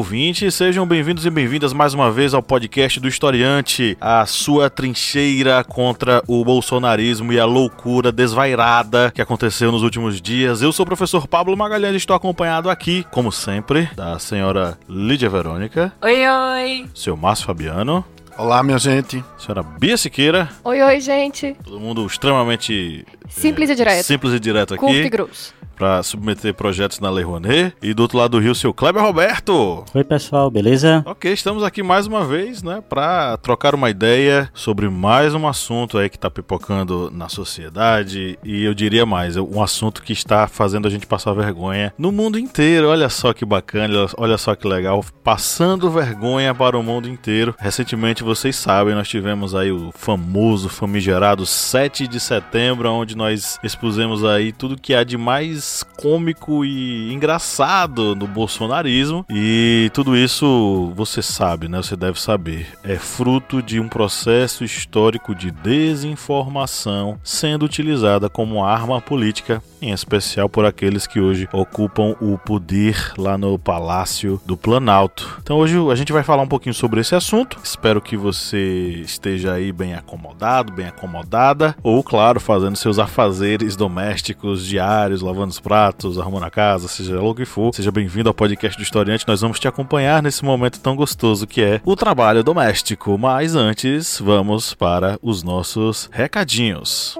Olá, ouvintes, sejam bem-vindos e bem-vindas mais uma vez ao podcast do Historiante, a sua trincheira contra o bolsonarismo e a loucura desvairada que aconteceu nos últimos dias. Eu sou o professor Pablo Magalhães e estou acompanhado aqui, como sempre, da senhora Lídia Verônica. Oi, oi. Seu Márcio Fabiano. Olá, minha gente. Senhora Bia Siqueira. Oi, oi, gente. Todo mundo extremamente Simples é, e direto. Simples e direto aqui. Curto e grosso para submeter projetos na Lei Rouanet. E do outro lado do rio, seu Kleber Roberto. Oi, pessoal, beleza? Ok, estamos aqui mais uma vez, né, para trocar uma ideia sobre mais um assunto aí que tá pipocando na sociedade e eu diria mais, um assunto que está fazendo a gente passar vergonha no mundo inteiro. Olha só que bacana, olha só que legal, passando vergonha para o mundo inteiro. Recentemente, vocês sabem, nós tivemos aí o famoso, famigerado 7 de setembro, onde nós expusemos aí tudo que há de mais cômico e engraçado no bolsonarismo. E tudo isso você sabe, né? Você deve saber. É fruto de um processo histórico de desinformação sendo utilizada como arma política, em especial por aqueles que hoje ocupam o poder lá no Palácio do Planalto. Então hoje a gente vai falar um pouquinho sobre esse assunto. Espero que você esteja aí bem acomodado, bem acomodada, ou claro, fazendo seus afazeres domésticos diários, lavando pratos, arrumando a casa, seja lá o que for. Seja bem-vindo ao podcast do Historiante. Nós vamos te acompanhar nesse momento tão gostoso que é o trabalho doméstico. Mas antes, vamos para os nossos recadinhos.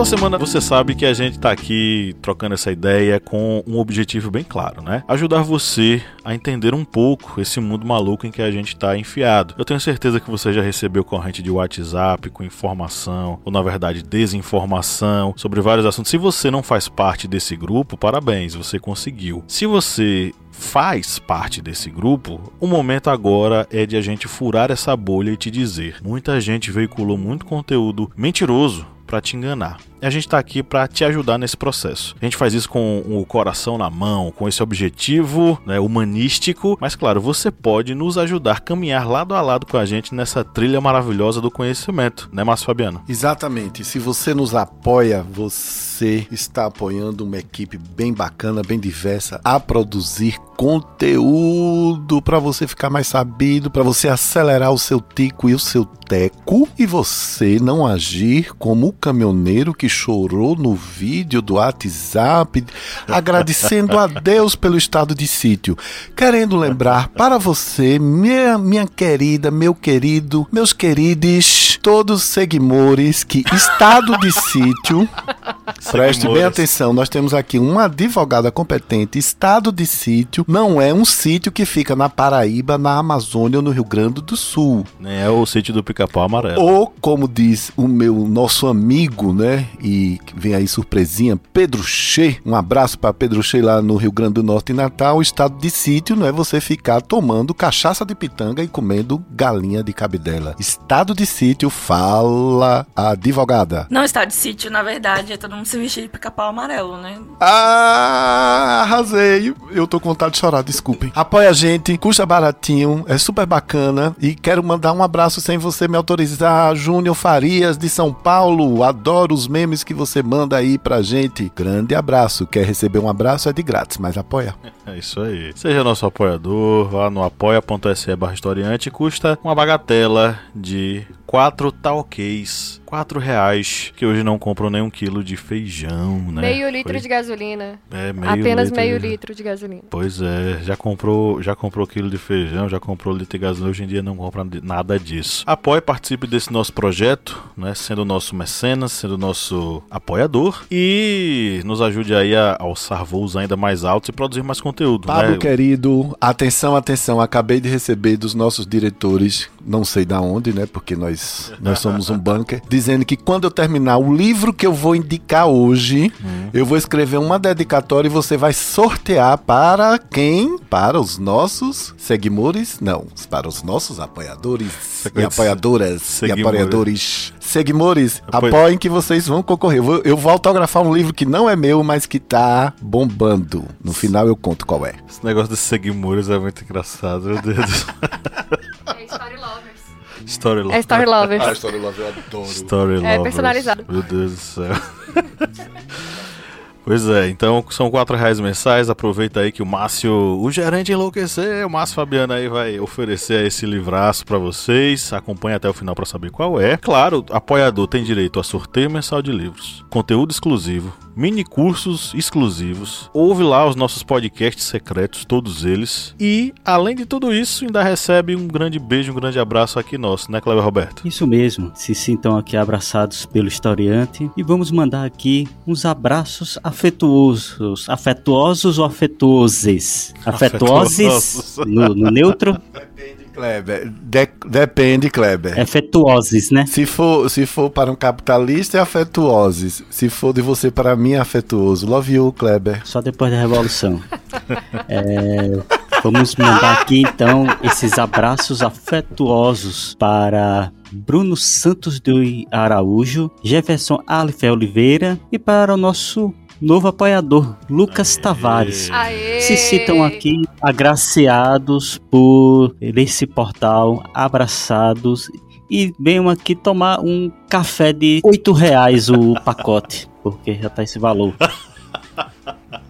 Toda semana você sabe que a gente está aqui trocando essa ideia com um objetivo bem claro, né? Ajudar você a entender um pouco esse mundo maluco em que a gente está enfiado. Eu tenho certeza que você já recebeu corrente de WhatsApp com informação, ou na verdade desinformação, sobre vários assuntos. Se você não faz parte desse grupo, parabéns, você conseguiu. Se você faz parte desse grupo, o momento agora é de a gente furar essa bolha e te dizer: muita gente veiculou muito conteúdo mentiroso para te enganar. A gente está aqui para te ajudar nesse processo. A gente faz isso com o coração na mão, com esse objetivo né, humanístico, mas claro, você pode nos ajudar a caminhar lado a lado com a gente nessa trilha maravilhosa do conhecimento, né, Márcio Fabiano? Exatamente. Se você nos apoia, você está apoiando uma equipe bem bacana, bem diversa, a produzir conteúdo para você ficar mais sabido, para você acelerar o seu tico e o seu teco e você não agir como o caminhoneiro que chorou no vídeo do WhatsApp, agradecendo a Deus pelo estado de sítio. Querendo lembrar para você, minha, minha querida, meu querido, meus queridos, todos seguimores, que estado de sítio. Preste bem atenção, nós temos aqui uma advogada competente. Estado de sítio não é um sítio que fica na Paraíba, na Amazônia ou no Rio Grande do Sul. É o sítio do Pica-Pau Amarelo. Ou, como diz o meu nosso amigo, né? E vem aí surpresinha, Pedro Che. Um abraço para Pedro Che lá no Rio Grande do Norte e Natal. Estado de sítio não é você ficar tomando cachaça de pitanga e comendo galinha de cabidela. Estado de sítio, fala a advogada. Não, estado de sítio, na verdade, é todo mundo se vestir de pica-pau amarelo, né? Ah, arrasei. Eu tô com vontade de chorar, desculpem. Apoia a gente, custa baratinho, é super bacana. E quero mandar um abraço sem você me autorizar. Júnior Farias, de São Paulo. Adoro os memes que você manda aí pra gente. Grande abraço. Quer receber um abraço? É de grátis, mas apoia. É isso aí. Seja nosso apoiador, vá no apoia.se barra historiante. Custa uma bagatela de quatro talquês quatro reais, que hoje não compram nem um quilo de feijão, né? Meio litro Foi... de gasolina. É, meio Apenas litro meio de... litro de gasolina. Pois é, já comprou, já comprou quilo de feijão, já comprou litro de gasolina, hoje em dia não compra nada disso. Apoie, participe desse nosso projeto, né? Sendo nosso mecenas, sendo nosso apoiador e nos ajude aí a alçar voos ainda mais altos e produzir mais conteúdo. Pablo né? querido, atenção, atenção, acabei de receber dos nossos diretores, não sei da onde, né? Porque nós, nós somos um bunker, dizendo que quando eu terminar o livro que eu vou indicar hoje, hum. eu vou escrever uma dedicatória e você vai sortear para quem? Para os nossos seguidores? Não, para os nossos apoiadores e apoiadoras e apoiadores Seguimores, Pois- apoiem que vocês vão concorrer. Eu vou, eu vou autografar um livro que não é meu, mas que tá bombando. No final eu conto qual é. Esse negócio de seguimores é muito engraçado, meu Deus. do céu. É Story Lovers. Story É Story Lovers. Story Love eu adoro. Story É, Lovers. personalizado. Meu Deus do céu. Pois é, então são quatro reais mensais. Aproveita aí que o Márcio, o gerente enlouquecer, o Márcio Fabiano aí vai oferecer esse livraço pra vocês. Acompanhe até o final pra saber qual é. Claro, apoiador tem direito a sorteio mensal de livros, conteúdo exclusivo, mini cursos exclusivos. Ouve lá os nossos podcasts secretos, todos eles. E além de tudo isso, ainda recebe um grande beijo, um grande abraço aqui nosso, né, Cleber Roberto? Isso mesmo, se sintam aqui abraçados pelo historiante e vamos mandar aqui uns abraços afetuosos, afetuosos ou afetuoses? Afetuoses Afetuosos. no, no neutro, Depende, Kleber. De- depende, Kleber. afetuoses, né? Se for, se for para um capitalista, é afetuosos. Se for de você para mim, é afetuoso. Love you, Kleber. Só depois da revolução. É, vamos mandar aqui então esses abraços afetuosos para Bruno Santos de Araújo, Jefferson Alife Oliveira e para o nosso novo apoiador, Lucas Aê. Tavares. Aê! Se citam aqui agraciados por esse portal, abraçados e venham aqui tomar um café de 8 reais o pacote, porque já tá esse valor.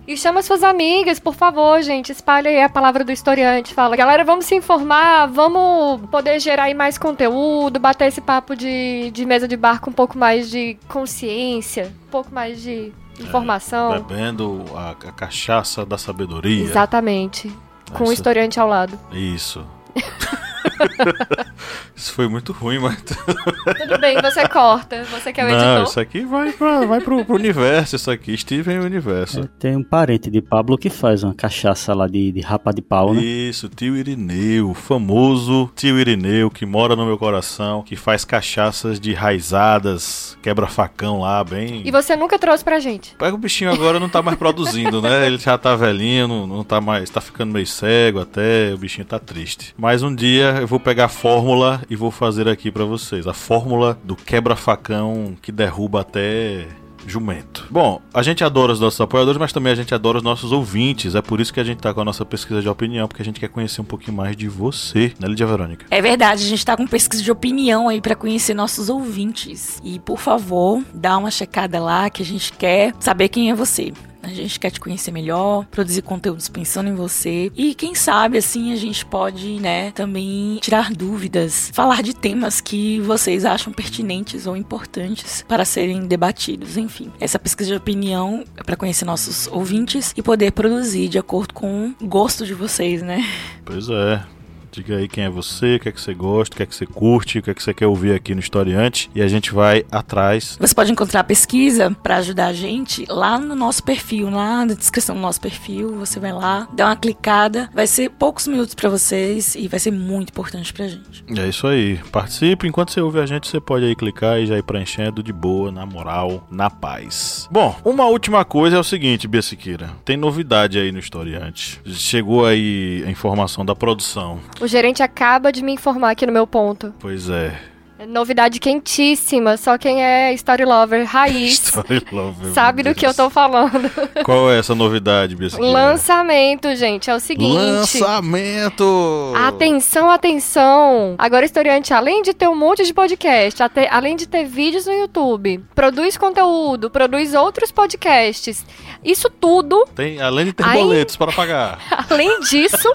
E chama suas amigas, por favor, gente. Espalha aí a palavra do historiante. Fala, galera, vamos se informar, vamos poder gerar aí mais conteúdo, bater esse papo de, de mesa de bar com um pouco mais de consciência, um pouco mais de informação. Bebendo a, a cachaça da sabedoria. Exatamente. Com o Essa- historiante ao lado. Isso. Isso foi muito ruim, mas. Tudo bem, você corta. Você que é o Não, editor. isso aqui vai, pra, vai pro, pro universo, isso aqui. Steven Universo. Tem um parente de Pablo que faz uma cachaça lá de, de rapa de pau, né? Isso, tio Irineu, o famoso tio Irineu que mora no meu coração, que faz cachaças de raizadas, quebra facão lá, bem. E você nunca trouxe pra gente. Pega o bichinho agora não tá mais produzindo, né? Ele já tá velhinho, não, não tá mais. tá ficando meio cego até, o bichinho tá triste. Mas um dia eu vou pegar a fórmula e vou fazer aqui pra vocês. A fórmula do quebra-facão que derruba até. Jumento. Bom, a gente adora os nossos apoiadores, mas também a gente adora os nossos ouvintes. É por isso que a gente tá com a nossa pesquisa de opinião, porque a gente quer conhecer um pouquinho mais de você, né, Lídia Verônica? É verdade, a gente tá com pesquisa de opinião aí pra conhecer nossos ouvintes. E por favor, dá uma checada lá que a gente quer saber quem é você. A gente quer te conhecer melhor, produzir conteúdos pensando em você. E quem sabe, assim, a gente pode, né, também tirar dúvidas, falar de temas que vocês acham pertinentes ou importantes para serem debatidos. Enfim, essa pesquisa de opinião é para conhecer nossos ouvintes e poder produzir de acordo com o gosto de vocês, né? Pois é. Diga aí quem é você, o que é que você gosta, o que é que você curte, o que é que você quer ouvir aqui no Historiante. E a gente vai atrás. Você pode encontrar a pesquisa para ajudar a gente lá no nosso perfil, lá na descrição do nosso perfil. Você vai lá, dá uma clicada, vai ser poucos minutos para vocês e vai ser muito importante pra gente. É isso aí. Participe. Enquanto você ouve a gente, você pode aí clicar e já ir preenchendo de boa, na moral, na paz. Bom, uma última coisa é o seguinte, Bia Siqueira. Tem novidade aí no Historiante. Chegou aí a informação da produção. O gerente acaba de me informar aqui no meu ponto. Pois é. É Novidade quentíssima. Só quem é Story Lover raiz Story Lover, sabe do que eu tô falando. Qual é essa novidade, Bia? Lançamento, gente. É o seguinte. Lançamento! Atenção, atenção! Agora, historiante, além de ter um monte de podcast, ate- além de ter vídeos no YouTube, produz conteúdo, produz outros podcasts. Isso tudo, Tem, além de ter Aí- boletos para pagar. além disso,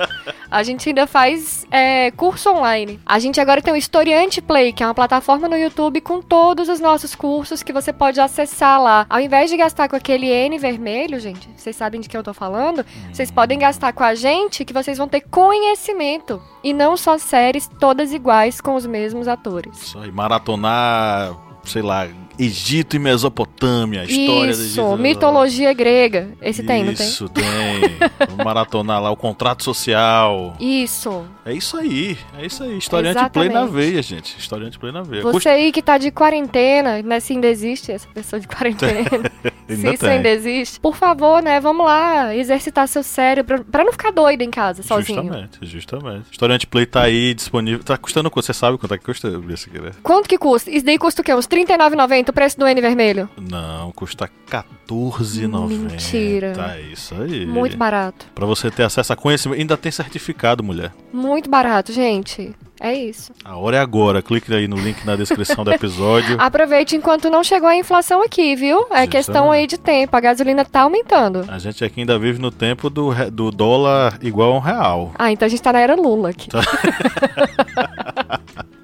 a gente ainda faz é, curso online. A gente agora tem o Historiante Play, que é uma plataforma no YouTube com todos os nossos cursos que você pode acessar lá. Ao invés de gastar com aquele N vermelho, gente, vocês sabem de que eu tô falando, vocês podem gastar com a gente que vocês vão ter conhecimento. E não só séries todas iguais com os mesmos atores. Isso aí, maratonar, sei lá, Egito e Mesopotâmia, a história do Isso, Egito. mitologia grega. Esse tem, não tem? Isso, tem. Vamos maratonar lá o contrato social. Isso. É isso aí, é isso aí. Historiante play na veia, gente. Historiante play na veia. Você aí que tá de quarentena, né? Se ainda existe essa pessoa de quarentena. se isso ainda existe. Por favor, né? Vamos lá exercitar seu cérebro pra não ficar doido em casa, sozinho. Justamente, justamente. Historiante Play tá aí disponível. Tá custando quanto? Você sabe quanto é que custa né? Quanto que custa? Isso daí custa o quê? Uns R$39,90 o preço do N vermelho? Não, custa R$14,90. Mentira. É isso aí. Muito barato. Pra você ter acesso a conhecimento. Ainda tem certificado, mulher. Muito barato, gente. É isso. A hora é agora. Clique aí no link na descrição do episódio. Aproveite enquanto não chegou a inflação aqui, viu? É Justamente. questão aí de tempo. A gasolina tá aumentando. A gente aqui ainda vive no tempo do, do dólar igual a um real. Ah, então a gente tá na era Lula aqui. Tá.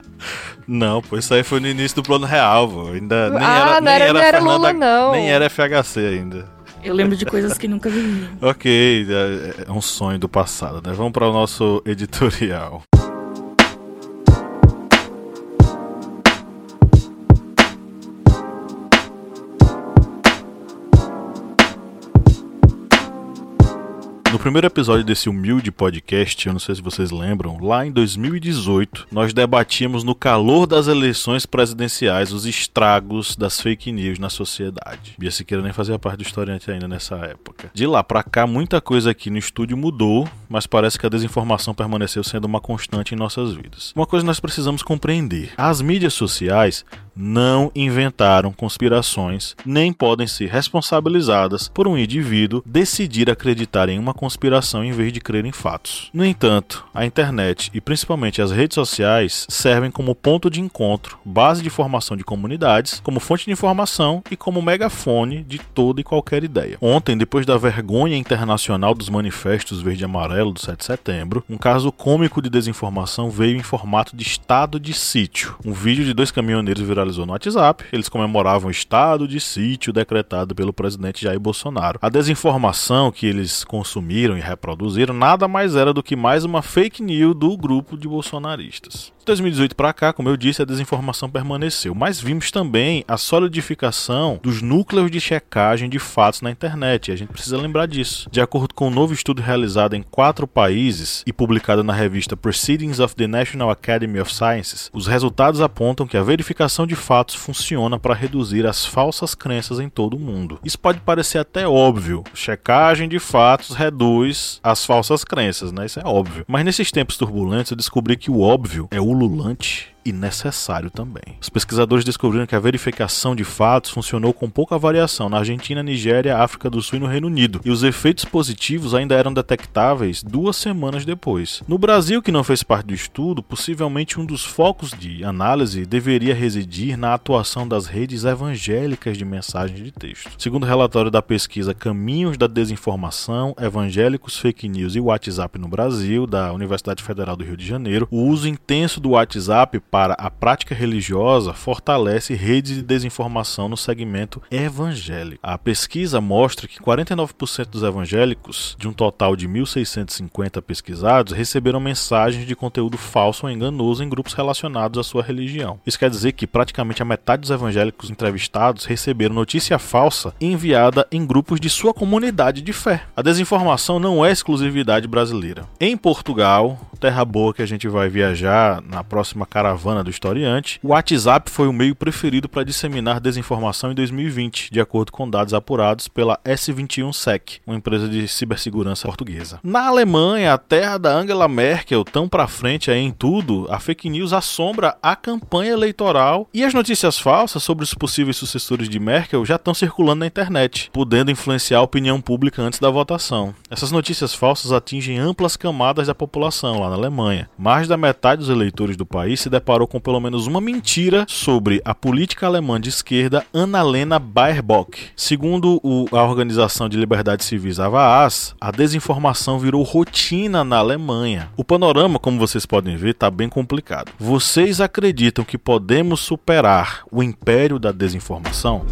Não, pô, isso aí foi no início do plano real, vô. Ainda nem Ah, era, não nem era- era, não era Fernanda- Lula, não. Nem era FHC ainda. Eu lembro de coisas que nunca vivi. Ok, é, é um sonho do passado, né? Vamos para o nosso editorial. No primeiro episódio desse humilde podcast, eu não sei se vocês lembram, lá em 2018, nós debatíamos no calor das eleições presidenciais os estragos das fake news na sociedade. Bia Siqueira nem fazia parte do historiante ainda nessa época. De lá pra cá, muita coisa aqui no estúdio mudou, mas parece que a desinformação permaneceu sendo uma constante em nossas vidas. Uma coisa nós precisamos compreender: as mídias sociais não inventaram conspirações, nem podem ser responsabilizadas por um indivíduo decidir acreditar em uma conspiração em vez de crer em fatos. No entanto, a internet e principalmente as redes sociais servem como ponto de encontro, base de formação de comunidades, como fonte de informação e como megafone de toda e qualquer ideia. Ontem, depois da vergonha internacional dos manifestos verde e amarelo do 7 de setembro, um caso cômico de desinformação veio em formato de estado de sítio. Um vídeo de dois caminhoneiros viralizou no WhatsApp. Eles comemoravam o estado de sítio decretado pelo presidente Jair Bolsonaro. A desinformação que eles consumiram e reproduziram nada mais era do que mais uma fake news do grupo de bolsonaristas. De 2018 para cá, como eu disse, a desinformação permaneceu, mas vimos também a solidificação dos núcleos de checagem de fatos na internet, e a gente precisa lembrar disso. De acordo com um novo estudo realizado em quatro países e publicado na revista Proceedings of the National Academy of Sciences, os resultados apontam que a verificação de fatos funciona para reduzir as falsas crenças em todo o mundo. Isso pode parecer até óbvio, checagem de fatos reduz as falsas crenças, né? Isso é óbvio. Mas nesses tempos turbulentos eu descobri que o óbvio é ululante e necessário também. Os pesquisadores descobriram que a verificação de fatos funcionou com pouca variação na Argentina, Nigéria, África do Sul e no Reino Unido, e os efeitos positivos ainda eram detectáveis duas semanas depois. No Brasil, que não fez parte do estudo, possivelmente um dos focos de análise deveria residir na atuação das redes evangélicas de mensagens de texto. Segundo o relatório da pesquisa Caminhos da Desinformação, Evangélicos, Fake News e WhatsApp no Brasil, da Universidade Federal do Rio de Janeiro, o uso intenso do WhatsApp para a prática religiosa fortalece redes de desinformação no segmento evangélico. A pesquisa mostra que 49% dos evangélicos, de um total de 1.650 pesquisados, receberam mensagens de conteúdo falso ou enganoso em grupos relacionados à sua religião. Isso quer dizer que praticamente a metade dos evangélicos entrevistados receberam notícia falsa enviada em grupos de sua comunidade de fé. A desinformação não é exclusividade brasileira. Em Portugal, terra boa que a gente vai viajar na próxima caravana do historiante, o WhatsApp foi o meio preferido para disseminar desinformação em 2020, de acordo com dados apurados pela S21Sec, uma empresa de cibersegurança portuguesa. Na Alemanha, a terra da Angela Merkel, tão pra frente aí em tudo, a fake news assombra a campanha eleitoral e as notícias falsas sobre os possíveis sucessores de Merkel já estão circulando na internet, podendo influenciar a opinião pública antes da votação. Essas notícias falsas atingem amplas camadas da população lá na Alemanha. Mais da metade dos eleitores do país se deparou com pelo menos uma mentira sobre a política alemã de esquerda Annalena Baerbock. Segundo o- a Organização de Liberdades Civis AVAAS, a desinformação virou rotina na Alemanha. O panorama, como vocês podem ver, está bem complicado. Vocês acreditam que podemos superar o império da desinformação?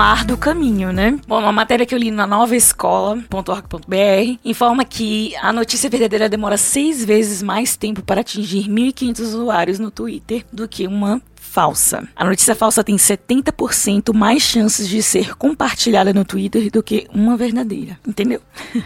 Um árduo caminho, né? Bom, uma matéria que eu li na novaescola.org.br informa que a notícia verdadeira demora seis vezes mais tempo para atingir 1.500 usuários no Twitter do que uma falsa. A notícia falsa tem 70% mais chances de ser compartilhada no Twitter do que uma verdadeira. Entendeu?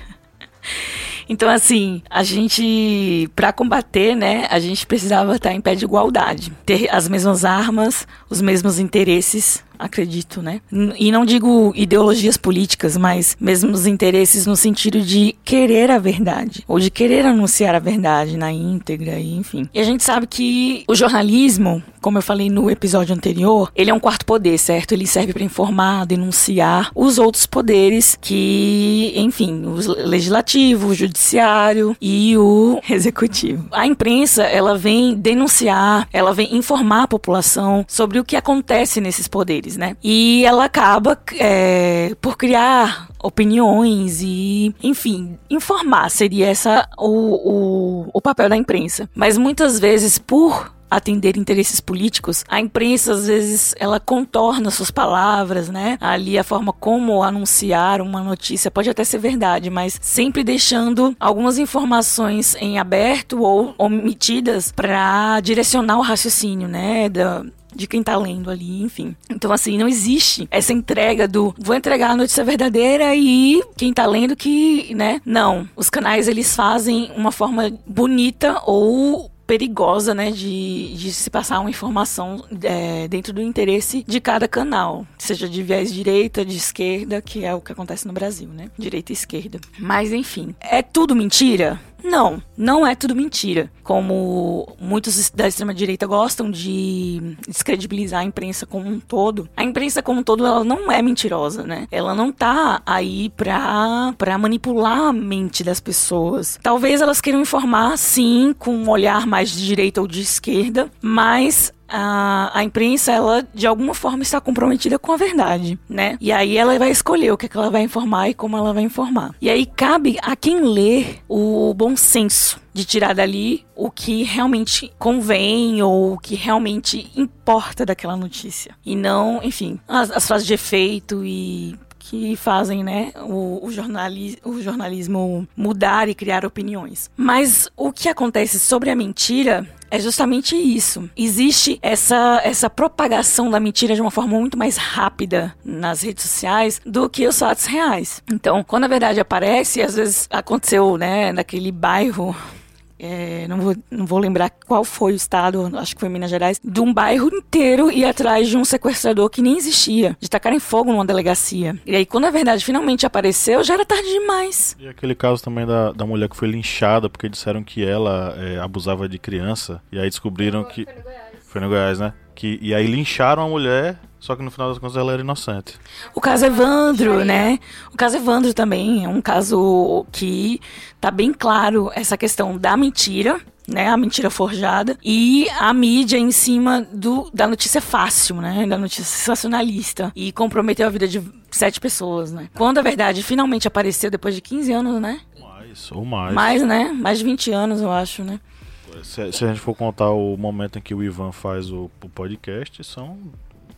Então, assim, a gente, para combater, né, a gente precisava estar em pé de igualdade, ter as mesmas armas, os mesmos interesses, acredito, né? E não digo ideologias políticas, mas mesmo os interesses no sentido de querer a verdade, ou de querer anunciar a verdade na íntegra, enfim. E a gente sabe que o jornalismo, como eu falei no episódio anterior, ele é um quarto poder, certo? Ele serve para informar, denunciar os outros poderes que, enfim, o legislativo, o judiciário e o executivo. A imprensa, ela vem denunciar, ela vem informar a população sobre o que acontece nesses poderes né? E ela acaba é, por criar opiniões e, enfim, informar seria essa o, o, o papel da imprensa. Mas muitas vezes, por atender interesses políticos, a imprensa às vezes ela contorna suas palavras, né? Ali a forma como anunciar uma notícia pode até ser verdade, mas sempre deixando algumas informações em aberto ou omitidas para direcionar o raciocínio, né? Da, de quem tá lendo ali, enfim. Então, assim, não existe essa entrega do vou entregar a notícia verdadeira e quem tá lendo que, né? Não. Os canais, eles fazem uma forma bonita ou perigosa, né, de, de se passar uma informação é, dentro do interesse de cada canal, seja de viés direita, de esquerda, que é o que acontece no Brasil, né, direita e esquerda. Mas enfim, é tudo mentira? Não, não é tudo mentira. Como muitos da extrema-direita gostam de descredibilizar a imprensa como um todo, a imprensa como um todo ela não é mentirosa, né? Ela não tá aí pra, pra manipular a mente das pessoas. Talvez elas queiram informar, sim, com um olhar mais de direita ou de esquerda, mas a, a imprensa, ela de alguma forma está comprometida com a verdade, né? E aí ela vai escolher o que, é que ela vai informar e como ela vai informar. E aí cabe a quem lê o bom senso de tirar dali o que realmente convém ou o que realmente importa daquela notícia. E não, enfim, as, as frases de efeito e que fazem né, o, o, jornali o jornalismo mudar e criar opiniões. Mas o que acontece sobre a mentira é justamente isso. Existe essa, essa propagação da mentira de uma forma muito mais rápida nas redes sociais do que os fatos reais. Então, quando a verdade aparece, às vezes aconteceu, né, naquele bairro é, não, vou, não vou lembrar qual foi o estado, acho que foi Minas Gerais, de um bairro inteiro ir atrás de um sequestrador que nem existia, de tacarem fogo numa delegacia. E aí, quando a verdade finalmente apareceu, já era tarde demais. E aquele caso também da, da mulher que foi linchada porque disseram que ela é, abusava de criança, e aí descobriram que. Foi no Goiás. Foi no Goiás, né? Que, e aí lincharam a mulher só que no final das contas ela era inocente. O caso Evandro, né? O caso Evandro também é um caso que tá bem claro essa questão da mentira, né, a mentira forjada e a mídia em cima do, da notícia fácil, né, da notícia sensacionalista e comprometeu a vida de sete pessoas, né. Quando a verdade finalmente apareceu depois de 15 anos, né? Mais ou mais. Mais, né? Mais de 20 anos, eu acho, né? Se, se a gente for contar o momento em que o Ivan faz o, o podcast, são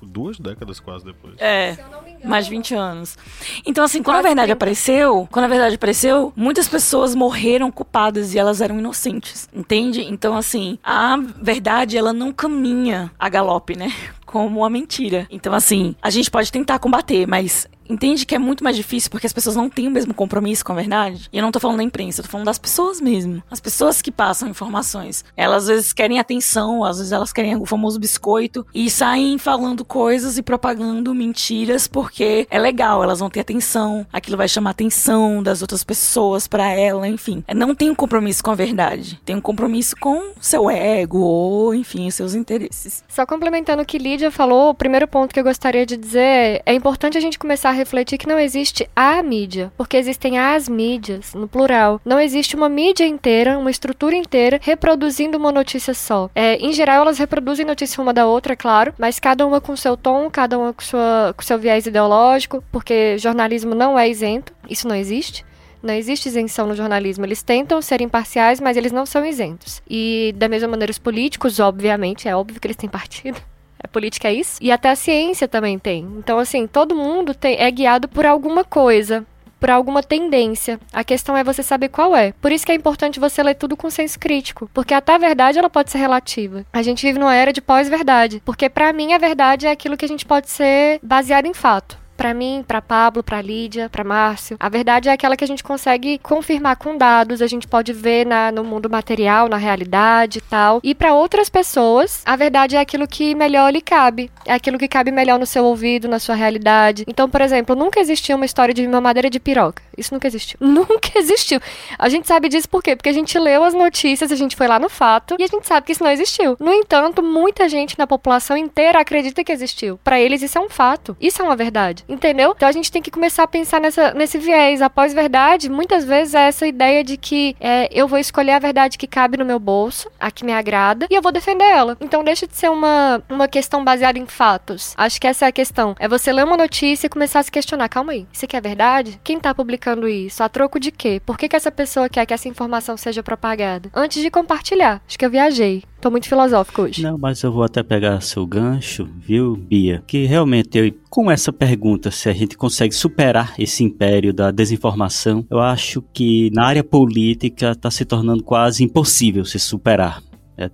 duas décadas quase depois. É, mais de 20 anos. Então, assim, quando quase a verdade 30. apareceu, quando a verdade apareceu, muitas pessoas morreram culpadas e elas eram inocentes, entende? Então, assim, a verdade, ela não caminha a galope, né? Como a mentira. Então, assim, a gente pode tentar combater, mas entende que é muito mais difícil porque as pessoas não têm o mesmo compromisso com a verdade. E eu não tô falando da imprensa, eu tô falando das pessoas mesmo. As pessoas que passam informações. Elas às vezes querem atenção, às vezes elas querem o famoso biscoito e saem falando coisas e propagando mentiras porque é legal, elas vão ter atenção, aquilo vai chamar atenção das outras pessoas para ela, enfim. É, não tem um compromisso com a verdade, tem um compromisso com seu ego ou, enfim, seus interesses. Só complementando o que Lídia falou, o primeiro ponto que eu gostaria de dizer é, é importante a gente começar a refletir que não existe a mídia, porque existem as mídias, no plural. Não existe uma mídia inteira, uma estrutura inteira, reproduzindo uma notícia só. É, em geral, elas reproduzem notícia uma da outra, é claro, mas cada uma com seu tom, cada uma com, sua, com seu viés ideológico, porque jornalismo não é isento, isso não existe. Não existe isenção no jornalismo. Eles tentam ser imparciais, mas eles não são isentos. E da mesma maneira, os políticos, obviamente, é óbvio que eles têm partido. A política é isso. E até a ciência também tem. Então, assim, todo mundo tem, é guiado por alguma coisa por alguma tendência. A questão é você saber qual é. Por isso que é importante você ler tudo com senso crítico, porque até a verdade ela pode ser relativa. A gente vive numa era de pós-verdade, porque para mim a verdade é aquilo que a gente pode ser baseado em fato para mim, para Pablo, para Lídia, para Márcio. A verdade é aquela que a gente consegue confirmar com dados, a gente pode ver na, no mundo material, na realidade e tal. E para outras pessoas, a verdade é aquilo que melhor lhe cabe, aquilo que cabe melhor no seu ouvido, na sua realidade. Então, por exemplo, nunca existiu uma história de mamadeira de piroca. Isso nunca existiu. Nunca existiu. A gente sabe disso por quê? Porque a gente leu as notícias, a gente foi lá no fato e a gente sabe que isso não existiu. No entanto, muita gente na população inteira acredita que existiu. Para eles isso é um fato. Isso é uma verdade. Entendeu? Então a gente tem que começar a pensar nessa, nesse viés. A pós-verdade, muitas vezes, é essa ideia de que é, eu vou escolher a verdade que cabe no meu bolso, a que me agrada, e eu vou defender ela. Então deixa de ser uma, uma questão baseada em fatos. Acho que essa é a questão. É você ler uma notícia e começar a se questionar: calma aí, isso aqui é verdade? Quem tá publicando isso? A troco de quê? Por que, que essa pessoa quer que essa informação seja propagada? Antes de compartilhar. Acho que eu viajei. Tô muito filosófico hoje. Não, mas eu vou até pegar seu gancho, viu, Bia? Que realmente, eu, com essa pergunta, se a gente consegue superar esse império da desinformação, eu acho que na área política está se tornando quase impossível se superar. É,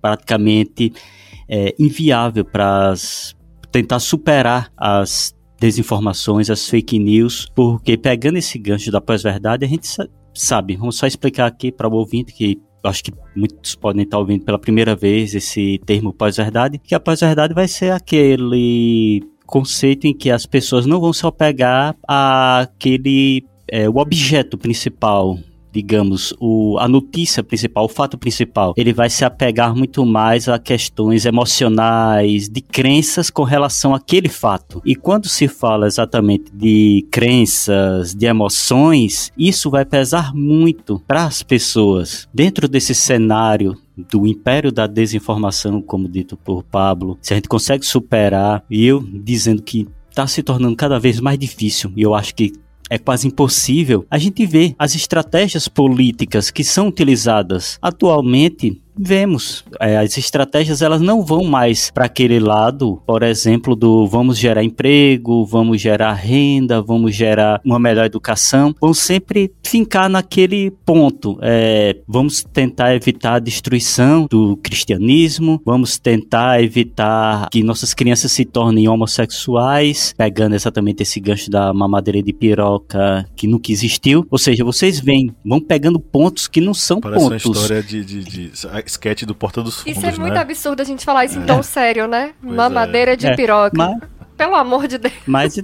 praticamente é, inviável para tentar superar as desinformações, as fake news, porque pegando esse gancho da pós-verdade, a gente sabe, vamos só explicar aqui para o ouvinte que acho que muitos podem estar ouvindo pela primeira vez esse termo pós-verdade, que a pós-verdade vai ser aquele conceito em que as pessoas não vão se apegar àquele é, o objeto principal digamos, o, a notícia principal, o fato principal, ele vai se apegar muito mais a questões emocionais, de crenças com relação àquele fato. E quando se fala exatamente de crenças, de emoções, isso vai pesar muito para as pessoas. Dentro desse cenário do império da desinformação, como dito por Pablo, se a gente consegue superar, e eu dizendo que está se tornando cada vez mais difícil, e eu acho que é quase impossível, a gente vê as estratégias políticas que são utilizadas atualmente vemos é, as estratégias elas não vão mais para aquele lado, por exemplo, do vamos gerar emprego, vamos gerar renda, vamos gerar uma melhor educação, vão sempre fincar naquele ponto. É, vamos tentar evitar a destruição do cristianismo, vamos tentar evitar que nossas crianças se tornem homossexuais, pegando exatamente esse gancho da mamadeira de piroca que nunca existiu. Ou seja, vocês vêm, vão pegando pontos que não são Parece pontos. uma história de, de, de sketch do Porta dos Fundos, Isso é muito né? absurdo a gente falar isso em tão sério, né? Pois Mamadeira de É, piroca. mas- Pelo amor de Deus. Mas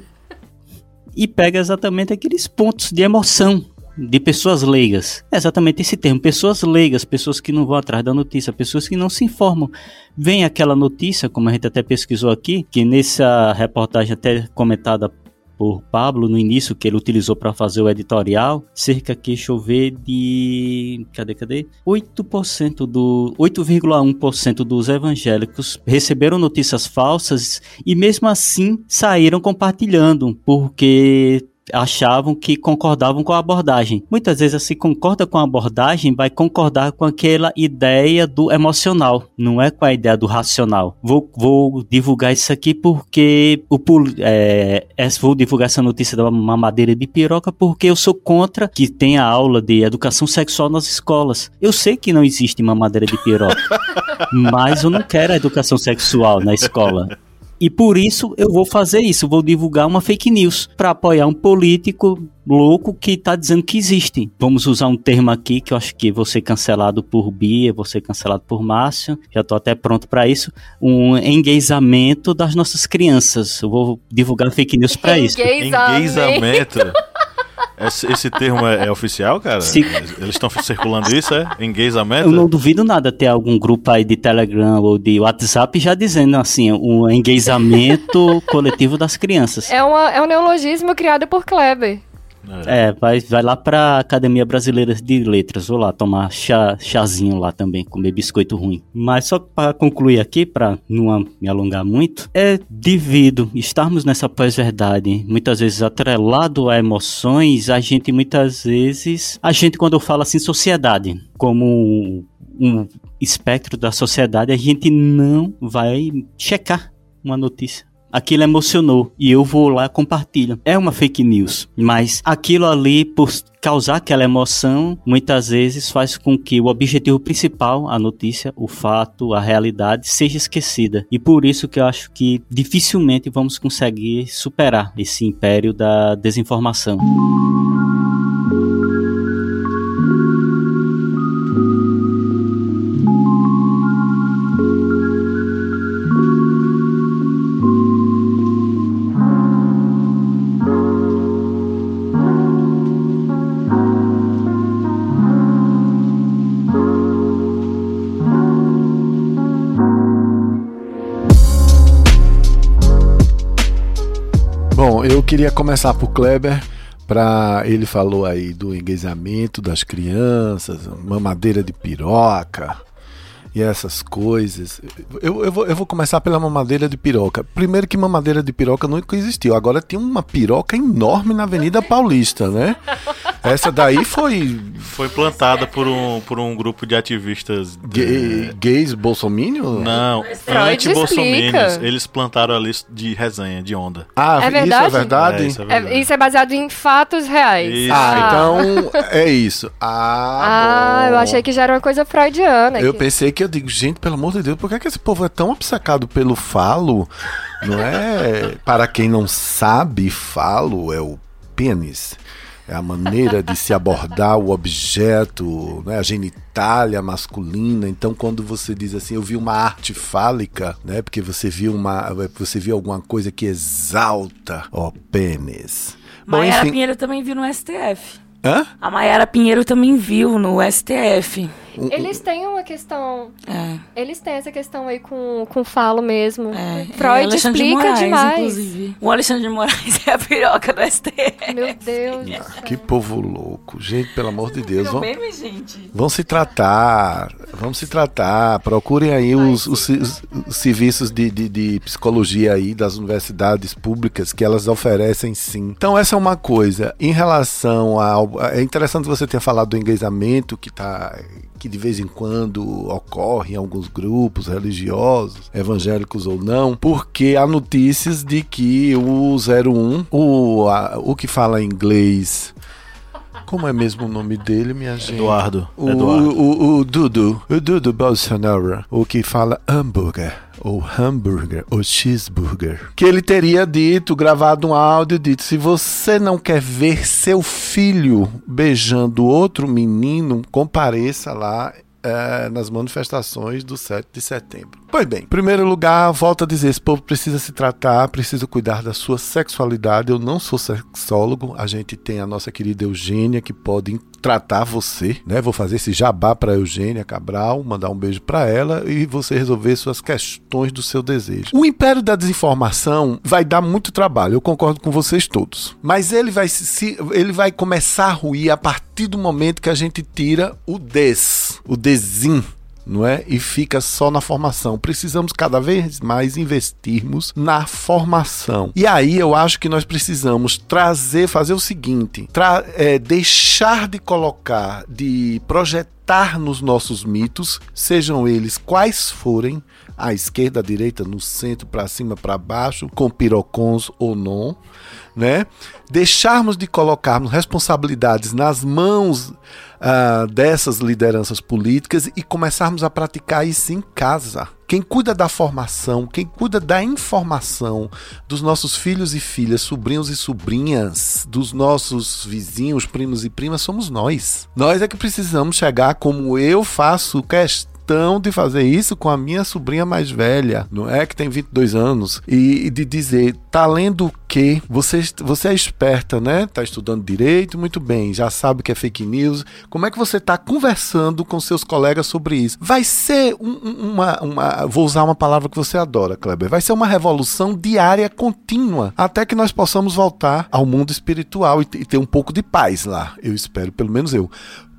e pega exatamente aqueles pontos de emoção de pessoas leigas. É exatamente esse termo, pessoas leigas, pessoas que não vão atrás da notícia, pessoas que não se informam. Vem aquela notícia, como a gente até pesquisou aqui, que nessa reportagem até comentada por Pablo no início, que ele utilizou para fazer o editorial, cerca que deixa eu ver de cadê, cadê? 8% do 8,1% dos evangélicos receberam notícias falsas e mesmo assim saíram compartilhando, porque achavam que concordavam com a abordagem. Muitas vezes, se concorda com a abordagem, vai concordar com aquela ideia do emocional, não é com a ideia do racional. Vou, vou divulgar isso aqui porque o é, essa- vou divulgar essa notícia da mamadeira de piroca porque eu sou contra que tenha aula de educação sexual nas escolas. Eu sei que não existe mamadeira de piroca, mas eu não quero a educação sexual na escola. E por isso eu vou fazer isso, vou divulgar uma fake news para apoiar um político louco que tá dizendo que existe. Vamos usar um termo aqui que eu acho que vou ser cancelado por Bia, vou ser cancelado por Márcio, já tô até pronto para isso, um enguezamento das nossas crianças. Eu vou divulgar fake news para isso. Enguezamento. Esse, esse termo é, é oficial, cara? Sim. Eles estão circulando isso, é? Enguezamento? Eu não duvido nada ter algum grupo aí de Telegram ou de WhatsApp já dizendo assim, um enguezamento coletivo das crianças. É, uma, é um neologismo criado por Kleber. É, vai, vai lá pra Academia Brasileira de Letras, vou lá tomar chá, chazinho lá também, comer biscoito ruim. Mas só para concluir aqui, para não me alongar muito, é devido estarmos nessa pós-verdade, muitas vezes atrelado a emoções, a gente muitas vezes, a gente quando eu falo assim sociedade, como um espectro da sociedade, a gente não vai checar uma notícia. Aquilo emocionou e eu vou lá compartilho. É uma fake news, mas aquilo ali, por causar aquela emoção, muitas vezes faz com que o objetivo principal, a notícia, o fato, a realidade, seja esquecida. E por isso que eu acho que dificilmente vamos conseguir superar esse império da desinformação. Queria começar por Kleber. Pra, ele falou aí do enguisamento das crianças, mamadeira de piroca e essas coisas. Eu, eu, vou, eu vou começar pela mamadeira de piroca. Primeiro que mamadeira de piroca nunca existiu. Agora tem uma piroca enorme na Avenida Paulista, né? Essa daí foi. Foi plantada por um, por um grupo de ativistas. de- Gay, gays bolsominion? Não, anti-bolsominions. explica. Eles plantaram ali de resenha, de onda. Ah, É isso é verdade? verdade? É, isso é É, verdade. isso é baseado em fatos reais. Isso. Ah, então é isso. Ah, Ah, bom. eu achei que já era uma coisa freudiana. Eu aqui. pensei que eu digo, gente, pelo amor de Deus, por que, que esse povo é tão obcecado pelo falo? Não é? Para quem não sabe, falo é o pênis. É a maneira de se abordar o objeto, né, a genitália masculina. Então, quando você diz assim, eu vi uma arte fálica, né, porque você viu uma, você viu alguma coisa que exalta o pênis. Bom, Maiara enfim, Pinheiro também viu no STF. hã? A Maiara Pinheiro também viu no STF. Um- Eles têm uma questão. É. Eles têm essa questão aí com, com falo mesmo. É, Freud é de explica Moraes, demais. Inclusive. O Alexandre de Moraes é a piroca do STF. Meu Deus do céu. Que povo louco, gente, pelo amor de Deus. Virou Vão, meme, gente. vão se tratar, vamos se tratar. Procurem aí os, os, os- os serviços de, de, de psicologia aí das universidades públicas que elas oferecem sim. Então, essa é uma coisa. Em relação ao. É interessante você ter falado do engajamento que tá. Que de vez em quando ocorre em alguns grupos religiosos, evangélicos ou não, porque há notícias de que o 01, o, a- o que fala inglês, como é mesmo o nome dele, minha gente? Eduardo. O, Eduardo. o, o Dudu, o Dudu Bolsonaro, o que fala hambúrguer, ou hambúrguer, ou cheeseburger. Que ele teria dito, gravado um áudio, dito: se você não quer ver seu filho beijando outro menino, compareça lá. eh, nas manifestações do 7 de setembro. Pois bem, em primeiro lugar, volto a dizer: esse povo precisa se tratar, precisa cuidar da sua sexualidade. Eu não sou sexólogo, a gente tem a nossa querida Eugênia que pode tratar você, né? Vou fazer esse jabá para Eugênia Cabral, mandar um beijo para ela e você resolver suas questões do seu desejo. O império da desinformação vai dar muito trabalho, eu concordo com vocês todos. Mas ele vai se- ele vai começar a ruir a partir do momento que a gente tira o des, o desim não é? E fica só na formação. Precisamos cada vez mais investirmos na formação. E aí eu acho que nós precisamos trazer, fazer o seguinte: é, deixar de colocar, de projetar nos nossos mitos, sejam eles quais forem, à esquerda, à direita, no centro, para cima, para baixo, com pirocons ou não, né? Deixarmos de colocarmos responsabilidades nas mãos ah, dessas lideranças políticas e começarmos a praticar isso em casa. Quem cuida da formação, quem cuida da informação dos nossos filhos e filhas, sobrinhos e sobrinhas, dos nossos vizinhos, primos e primas, somos nós. Nós é que precisamos chegar como eu faço questão questão de fazer isso com a minha sobrinha mais velha, não é? Que tem 22 anos. E, e de dizer, tá lendo o quê? Você, você é esperta, né? Tá estudando direito, muito bem, já sabe que é fake news. Como é que você tá conversando com seus colegas sobre isso? Vai ser um- uma, uma. Vou usar uma palavra que você adora, Kleber. Vai ser uma revolução diária contínua. Até que nós possamos voltar ao mundo espiritual e, e ter um pouco de paz lá. Eu espero, pelo menos eu.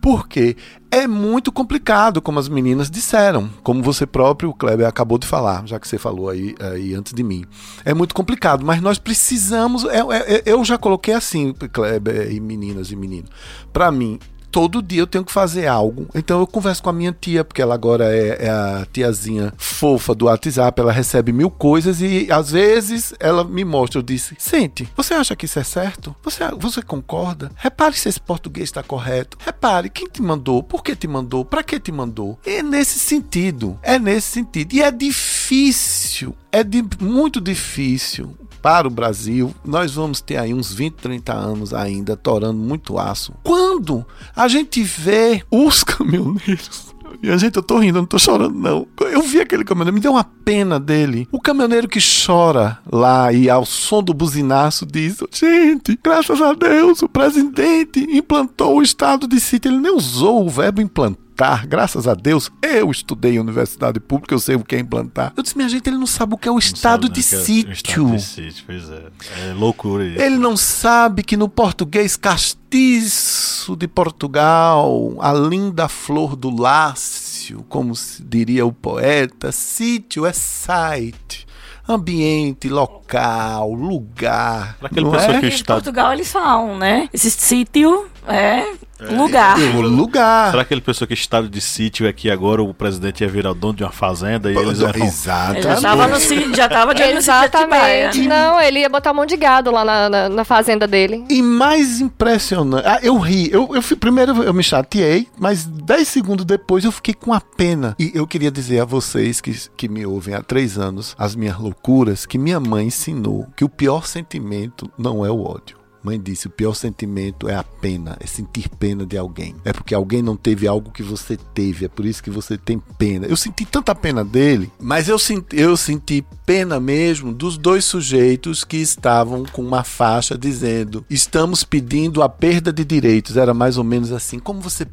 Porque é muito complicado, como as meninas disseram, como você próprio, Kleber, acabou de falar, já que você falou aí, aí antes de mim. É muito complicado, mas nós precisamos. é- é- é- eu já coloquei assim, Kleber e meninas e meninos. Para mim, todo dia eu tenho que fazer algo. Então eu converso com a minha tia, porque ela agora é, é a tiazinha fofa do WhatsApp, ela recebe mil coisas e às vezes ela me mostra, eu disse, sente, você acha que isso é certo? Você, você concorda? Repare se esse português está correto. Repare, quem te mandou? Por que te mandou? Para que te mandou? É nesse sentido. É nesse sentido. E é difícil. É de, muito difícil para o Brasil. Nós vamos ter aí uns 20, 30 anos ainda torando muito aço. Quando a gente vê os caminhoneiros e a gente, eu tô rindo, eu não tô chorando, não. Eu vi aquele caminhoneiro, me deu uma pena dele. O caminhoneiro que chora lá e ao som do buzinaço diz: Gente, graças a Deus, o presidente implantou o estado de sítio. Ele nem usou o verbo implantar implantar, graças a Deus, eu estudei em universidade pública, eu sei o que é implantar. Eu disse, minha gente, ele não sabe o que é o estado sabe, de né, que é o sítio. estado de sítio, pois é. É loucura isso. Ele não sabe que no português castiço de Portugal, a linda flor do lácio, como se diria o poeta, sítio é site. Ambiente, local, lugar. Pra aquele não pessoa é? que Aqui em está... Portugal eles falam, né? Esse sítio é lugar. O lugar. Será que aquele pessoa que estado de sítio é que agora o presidente ia virar o dono de uma fazenda e eles eram... Exatamente. Ele já tava no sítio, já tava de Exatamente. né? Não, ele ia botar um monte de gado lá na, na, na fazenda dele. E mais impressionante. Ah, eu ri. Eu, eu fui- primeiro eu me chateei, mas 10 segundos depois eu fiquei com a pena. E eu queria dizer a vocês que, que me ouvem há três anos as minhas loucuras, que minha mãe ensinou que o pior sentimento não é o ódio. Mãe disse: o pior sentimento é a pena, é sentir pena de alguém. É porque alguém não teve algo que você teve, é por isso que você tem pena. Eu senti tanta pena dele, mas eu senti, eu senti pena mesmo dos dois sujeitos que estavam com uma faixa dizendo: estamos pedindo a perda de direitos. Era mais ou menos assim: como você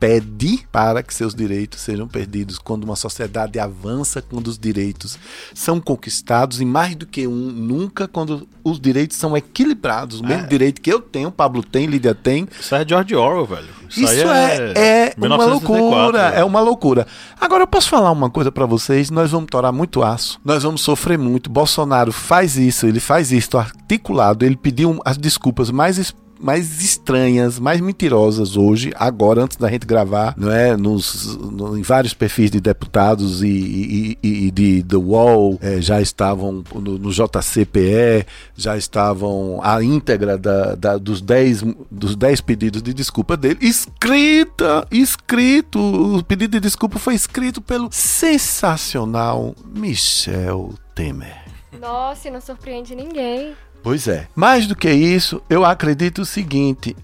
pede para que seus direitos sejam perdidos quando uma sociedade avança, quando os direitos são conquistados, e mais do que um, nunca quando os direitos são equilibrados. O mesmo direito que eu tenho, Pablo tem, Lídia tem, Isso é George Orwell, velho. Isso, isso aí é, é uma 1984, loucura, é uma loucura. Agora eu posso falar uma coisa pra vocês, nós vamos torar muito aço, nós vamos sofrer muito. Bolsonaro faz isso, ele faz isso articulado, ele pediu as desculpas mais mais estranhas, mais mentirosas hoje, agora, antes da gente gravar, não é? Nos, no- em vários perfis de deputados e, e- e- e de The Wall eh, já estavam no, no JCPE, já estavam a íntegra da- da- dos 10 dos 10 pedidos de desculpa dele, escrita, escrito, o pedido de desculpa foi escrito pelo sensacional Michel Temer. Nossa, não surpreende ninguém. Pois é. Mais do que isso, eu acredito o seguinte.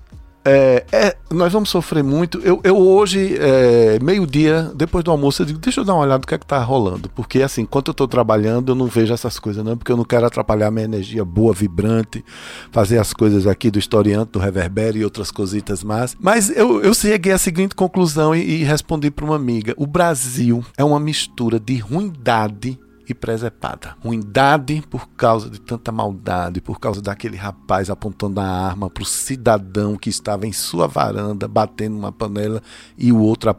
é, é, nós vamos sofrer muito. Eu, eu hoje, é, meio-dia, depois do almoço, eu digo, deixa eu dar uma olhada no que é que tá rolando. Porque, assim, enquanto eu tô trabalhando, eu não vejo essas coisas, não, porque eu não quero atrapalhar minha energia boa, vibrante, fazer as coisas aqui do historiante, do reverbério e outras cositas mais. Mas eu, eu cheguei à seguinte conclusão e, e respondi para uma amiga: o Brasil é uma mistura de ruindade e presepada. Ruindade por causa de tanta maldade, por causa daquele rapaz apontando a arma para o cidadão que estava em sua varanda, batendo uma panela e o outro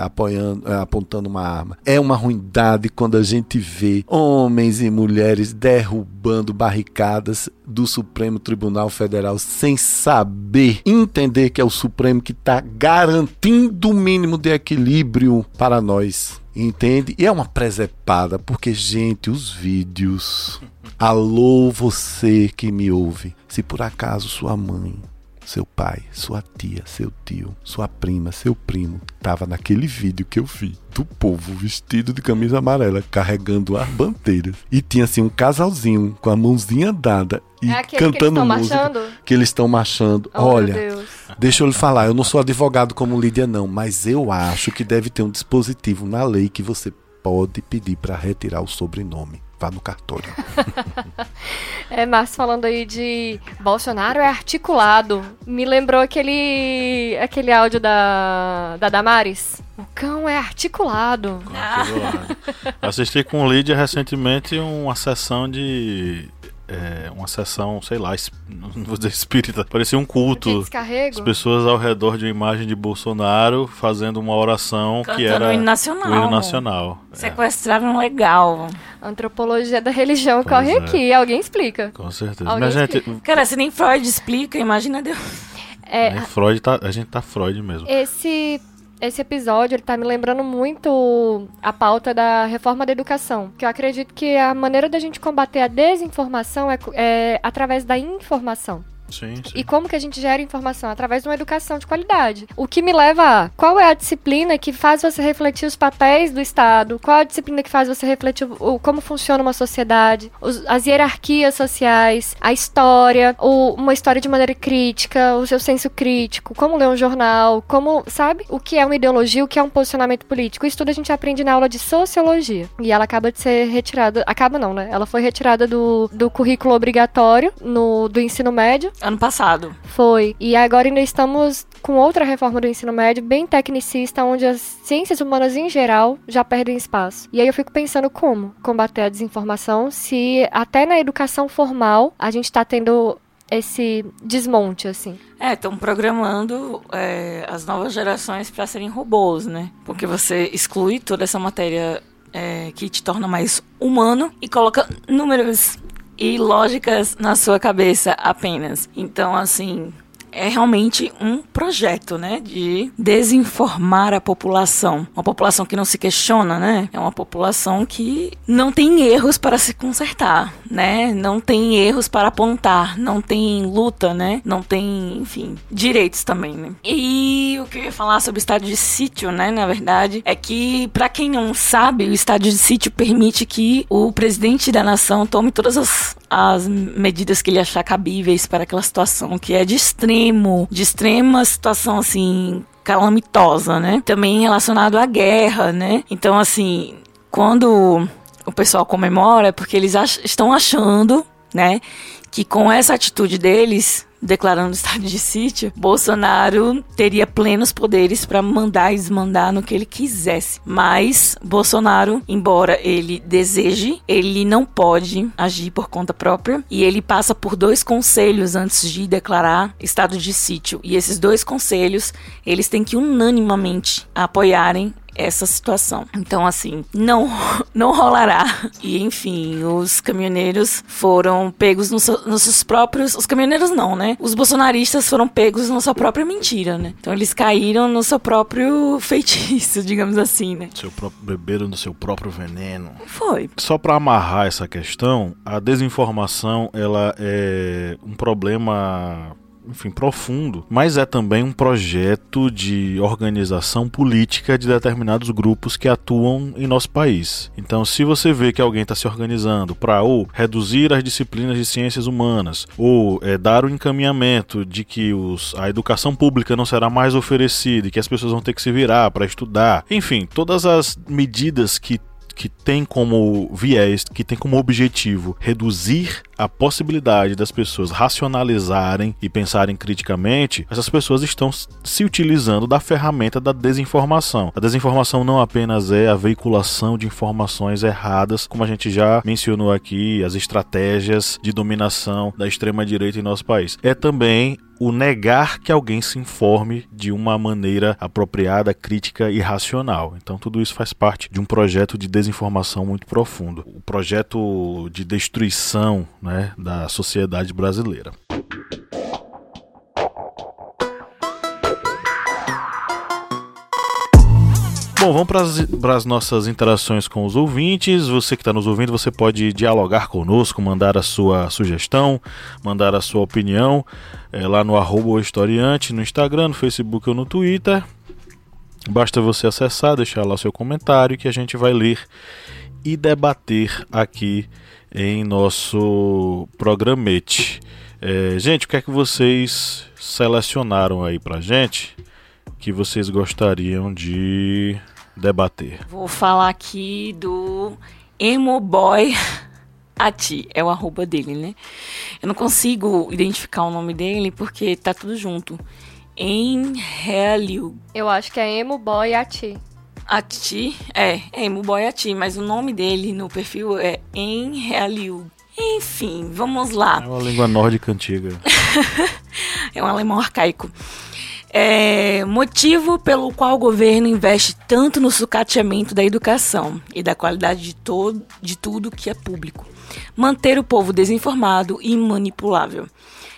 apoiando, apontando uma arma. É uma ruindade quando a gente vê homens e mulheres derrubando barricadas do Supremo Tribunal Federal sem saber entender que é o Supremo que está garantindo o mínimo de equilíbrio para nós. Entende? E é uma presepada, porque, gente, os vídeos. Alô, você que me ouve. Se por acaso sua mãe, seu pai, sua tia, seu tio, sua prima, seu primo, tava naquele vídeo que eu vi do povo vestido de camisa amarela carregando as bandeiras e tinha assim um casalzinho com a mãozinha dada e é que cantando estão música marchando? que eles estão marchando. Oh, Olha, meu Deus. Deixa eu lhe falar, eu não sou advogado como Lídia, não, mas eu acho que deve ter um dispositivo na lei que você pode pedir para retirar o sobrenome. Vá no cartório. É, Márcio falando aí de Bolsonaro é articulado. Me lembrou aquele aquele áudio da, da Damares. O cão é articulado. Lá. Assisti com o Lídia recentemente uma sessão de. É, uma sessão, sei lá, es- não vou dizer espírita, parecia um culto. As pessoas ao redor de uma imagem de Bolsonaro fazendo uma oração que Cantando era o hino nacional. o hino nacional. É, Sequestraram legal. Antropologia da religião Pois corre é. aqui. Alguém explica. com certeza. Alguém Minha gente, Cara, se nem Freud explica, imagina Deus. É, Freud tá, a gente tá Freud mesmo. esse esse episódio ele tá me lembrando muito a pauta da reforma da educação, que eu acredito que a maneira da gente combater a desinformação é, é através da informação. Sim, sim. E como que a gente gera informação? Através de uma educação de qualidade. O que me leva a qual é a disciplina que faz você refletir os papéis do Estado? Qual é a disciplina que faz você refletir o, como funciona uma sociedade? Os, as hierarquias sociais, a história, o, uma história de maneira crítica, o seu senso crítico, como ler um jornal, como, sabe? O que é uma ideologia, o que é um posicionamento político. Isso tudo a gente aprende na aula de sociologia. E ela acaba de ser retirada. Acaba não, né? Ela foi retirada do, do currículo obrigatório no, do ensino médio Ano passado. foi. E agora ainda estamos com outra reforma do ensino médio bem tecnicista, onde as ciências humanas em geral já perdem espaço. E aí eu fico pensando como combater a desinformação se até na educação formal a gente está tendo esse desmonte, assim. É, estão programando é, as novas gerações para serem robôs, né? Porque você exclui toda essa matéria é, que te torna mais humano e coloca números e lógicas na sua cabeça apenas. Então, assim, é realmente um projeto, né, de desinformar a população. Uma população que não se questiona, né? É uma população que não tem erros para se consertar, né? Não tem erros para apontar, não tem luta, né? Não tem, enfim, direitos também, né? E o que eu ia falar sobre o estado de sítio, né, na verdade, é que para quem não sabe, o estado de sítio permite que o presidente da nação tome todas as, as medidas que ele achar cabíveis para aquela situação que é de extremo, de extrema situação assim calamitosa, né? Também relacionado à guerra, né? Então assim, quando o pessoal comemora é porque eles ach estão achando, né, que com essa atitude deles declarando estado de sítio, Bolsonaro teria plenos poderes para mandar e desmandar no que ele quisesse. Mas Bolsonaro, embora ele deseje, ele não pode agir por conta própria e ele passa por dois conselhos antes de declarar estado de sítio. E esses dois conselhos, eles têm que unanimamente apoiarem essa situação. Então, assim, não, não rolará. E, enfim, os caminhoneiros foram pegos nos, nos seus próprios. Os caminhoneiros não, né? Os bolsonaristas foram pegos na sua própria mentira, né? Então, eles caíram no seu próprio feitiço, digamos assim, né? Seu próprio, beberam do seu próprio veneno. Foi. Só para amarrar essa questão, a desinformação ela é um problema enfim, profundo, mas é também um projeto de organização política de determinados grupos que atuam em nosso país. Então, se você vê que alguém está se organizando para ou reduzir as disciplinas de ciências humanas, ou é, dar o encaminhamento de que os, a educação pública não será mais oferecida e que as pessoas vão ter que se virar para estudar, enfim, todas as medidas que que tem como viés, que tem como objetivo reduzir a possibilidade das pessoas racionalizarem e pensarem criticamente, essas pessoas estão se utilizando da ferramenta da desinformação. A desinformação não apenas é a veiculação de informações erradas, como a gente já mencionou aqui, as estratégias de dominação da extrema direita em nosso país. É também o negar que alguém se informe de uma maneira apropriada, crítica e racional. Então, tudo isso faz parte de um projeto de desinformação muito profundo o projeto de destruição né, da sociedade brasileira. Bom, vamos para as nossas interações com os ouvintes. Você que está nos ouvindo, você pode dialogar conosco, mandar a sua sugestão, mandar a sua opinião é, lá no arroba historiante, no Instagram, no Facebook ou no Twitter. Basta você acessar, deixar lá o seu comentário que a gente vai ler e debater aqui em nosso programete. É, gente, o que é que vocês selecionaram aí pra gente que vocês gostariam de debater? Vou falar aqui do Emo Boy Ati, é o arroba dele, né? Eu não consigo identificar o nome dele porque tá tudo junto. Em Realiu. Eu acho que é Emo Boy Ati. Ati, é, é Emo Boy Ati, mas o nome dele no perfil é Em Realiu. Enfim, vamos lá. É uma língua nórdica antiga. é um alemão arcaico. É, motivo pelo qual o governo investe tanto no sucateamento da educação e da qualidade de, todo, de tudo que é público. Manter o povo desinformado e manipulável.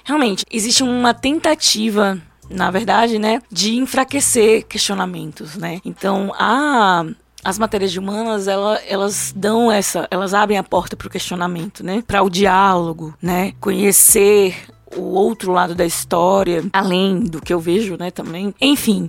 Realmente, existe uma tentativa na verdade, né, de enfraquecer questionamentos, né? Então, a as matérias de humanas, ela, elas dão essa, elas abrem a porta para o questionamento, né? Para o diálogo, né? Conhecer o outro lado da história, além do que eu vejo, né, também. Enfim,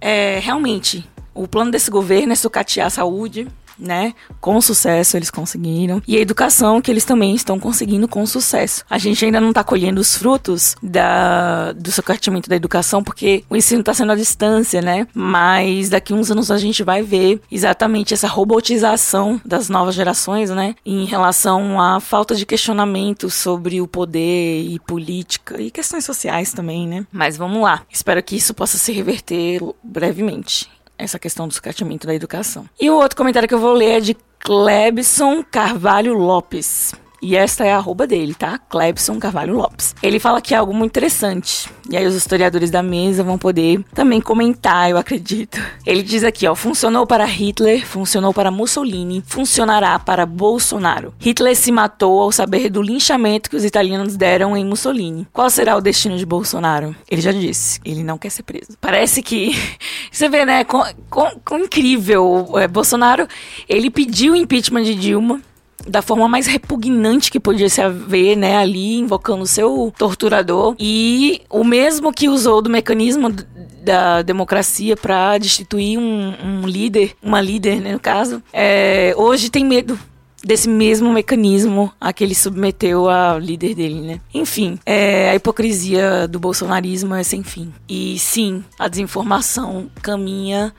é, realmente, o plano desse governo é sucatear a saúde, né? Com sucesso eles conseguiram. E a educação que eles também estão conseguindo com sucesso. A gente ainda não está colhendo os frutos da, do socateamento da educação, porque o ensino está sendo à distância, né? Mas daqui uns anos a gente vai ver exatamente essa robotização das novas gerações, né? Em relação à falta de questionamento sobre o poder e política e questões sociais também, né? Mas vamos lá. Espero que isso possa se reverter brevemente essa questão do sucateamento da educação. E o outro comentário que eu vou ler é de Clebson Carvalho Lopes. E esta é a arroba dele, tá? Clebson Carvalho Lopes. Ele fala que é algo muito interessante. E aí os historiadores da mesa vão poder também comentar, eu acredito. Ele diz aqui, ó, funcionou para Hitler, funcionou para Mussolini, funcionará para Bolsonaro. Hitler se matou ao saber do linchamento que os italianos deram em Mussolini. Qual será o destino de Bolsonaro? Ele já disse, ele não quer ser preso. Parece que você vê, né, com, com, com incrível, é, Bolsonaro, ele pediu o impeachment de Dilma, da forma mais repugnante que podia se haver, né, ali invocando o seu torturador e o mesmo que usou do mecanismo da democracia para destituir um, um, líder, uma líder, né, no caso, é, hoje tem medo desse mesmo mecanismo a que ele submeteu a líder dele, né? Enfim, é, a hipocrisia do bolsonarismo é sem fim. E sim, a desinformação caminha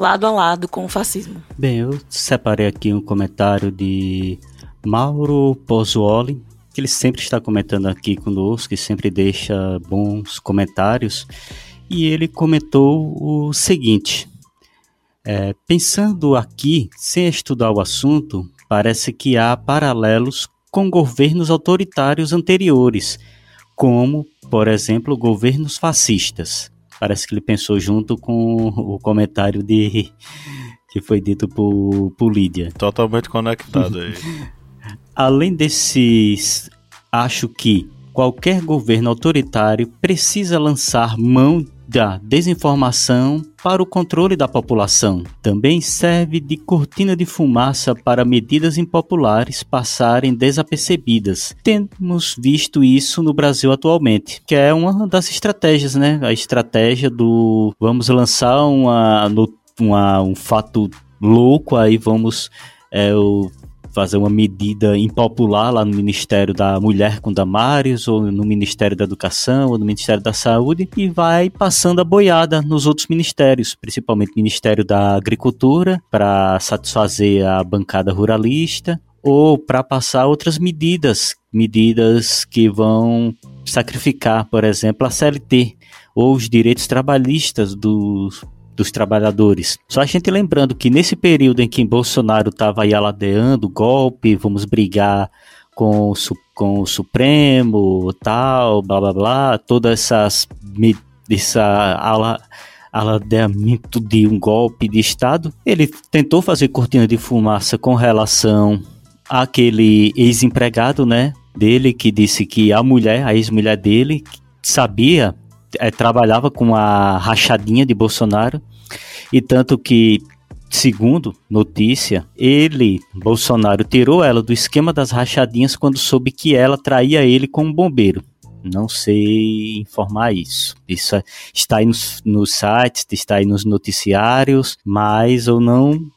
lado a lado com o fascismo. Bem, eu separei aqui um comentário de Mauro Pozzuoli, que ele sempre está comentando aqui conosco, que sempre deixa bons comentários, e ele comentou o seguinte: é, pensando aqui, sem estudar o assunto, parece que há paralelos com governos autoritários anteriores, como, por exemplo, governos fascistas. Parece que ele pensou junto com o comentário de que foi dito por, por Lídia. Totalmente conectado aí. Além desses, acho que qualquer governo autoritário precisa lançar mão da desinformação para o controle da população. Também serve de cortina de fumaça para medidas impopulares passarem desapercebidas. Temos visto isso no Brasil atualmente, que é uma das estratégias, né? A estratégia do vamos lançar uma, uma um fato louco aí, vamos é, o fazer uma medida impopular lá no Ministério da Mulher com Damares, ou no Ministério da Educação, ou no Ministério da Saúde, e vai passando a boiada nos outros ministérios, principalmente o Ministério da Agricultura, para satisfazer a bancada ruralista, ou para passar outras medidas, medidas que vão sacrificar, por exemplo, a CLT ou os direitos trabalhistas dos dos trabalhadores. Só a gente lembrando que nesse período em que Bolsonaro estava aí aladeando golpe, vamos brigar com o, com o Supremo, tal, blá blá blá, todas essas essa ala, aladeamento de um golpe de Estado, ele tentou fazer cortina de fumaça com relação àquele ex-empregado, né, dele que disse que a mulher, a ex-mulher dele, sabia é, trabalhava com a rachadinha de Bolsonaro e tanto que Segundo notícia, ele, Bolsonaro, tirou ela do esquema das rachadinhas quando soube que ela traía ele com um bombeiro. Não sei informar isso. Isso é, está aí nos, nos sites, está aí nos noticiários, mas eu não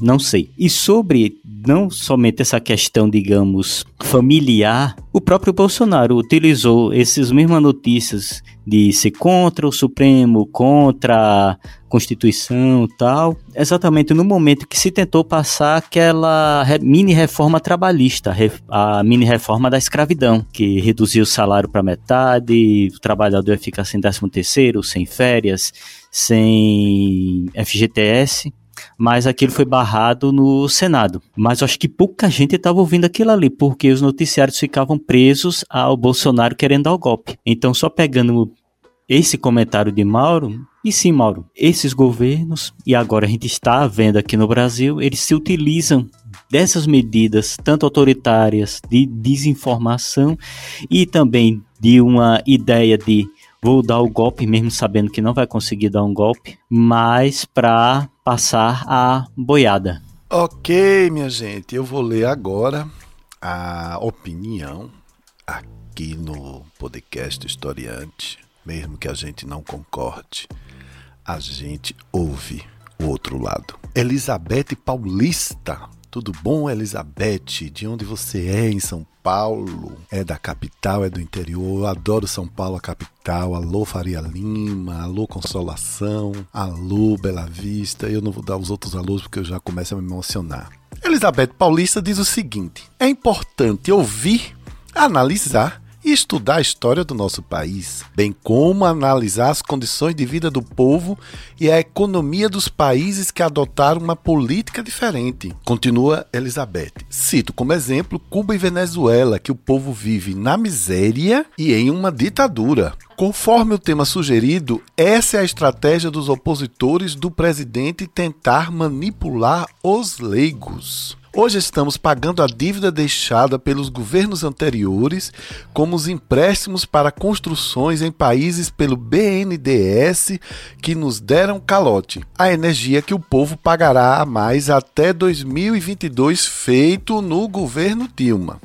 não sei. E sobre não somente essa questão, digamos, familiar, o próprio Bolsonaro utilizou essas mesmas notícias de ser contra o Supremo, contra a Constituição tal, exatamente no momento que se tentou passar aquela mini reforma trabalhista, a mini reforma da escravidão, que reduziu o salário para metade, o trabalhador ia ficar sem 13 terceiro, sem férias, sem FGTS mas aquilo foi barrado no Senado. Mas eu acho que pouca gente estava ouvindo aquilo ali, porque os noticiários ficavam presos ao Bolsonaro querendo dar o golpe. Então, só pegando esse comentário de Mauro, e sim, Mauro, esses governos, e agora a gente está vendo aqui no Brasil, eles se utilizam dessas medidas, tanto autoritárias, de desinformação, e também de uma ideia de vou dar o golpe mesmo sabendo que não vai conseguir dar um golpe, mas para passar a boiada. Ok, minha gente, eu vou ler agora a opinião aqui no podcast Historiante. Mesmo que a gente não concorde, a gente ouve o outro lado. Elizabeth Paulista. Tudo bom, Elizabeth? De onde você é em São Paulo? É da capital, é do interior? Eu adoro São Paulo, a capital. Alô, Faria Lima. Alô, Consolação. Alô, Bela Vista. Eu não vou dar os outros alôs porque eu já começo a me emocionar. Elizabeth Paulista diz o seguinte: é importante ouvir, analisar e estudar a história do nosso país, bem como analisar as condições de vida do povo e a economia dos países que adotaram uma política diferente. Continua Elizabeth. Cito como exemplo Cuba e Venezuela, que o povo vive na miséria e em uma ditadura. Conforme o tema sugerido, essa é a estratégia dos opositores do presidente tentar manipular os leigos. Hoje estamos pagando a dívida deixada pelos governos anteriores, como os empréstimos para construções em países pelo BNDES que nos deram calote. A energia que o povo pagará a mais até 2022, feito no governo Dilma.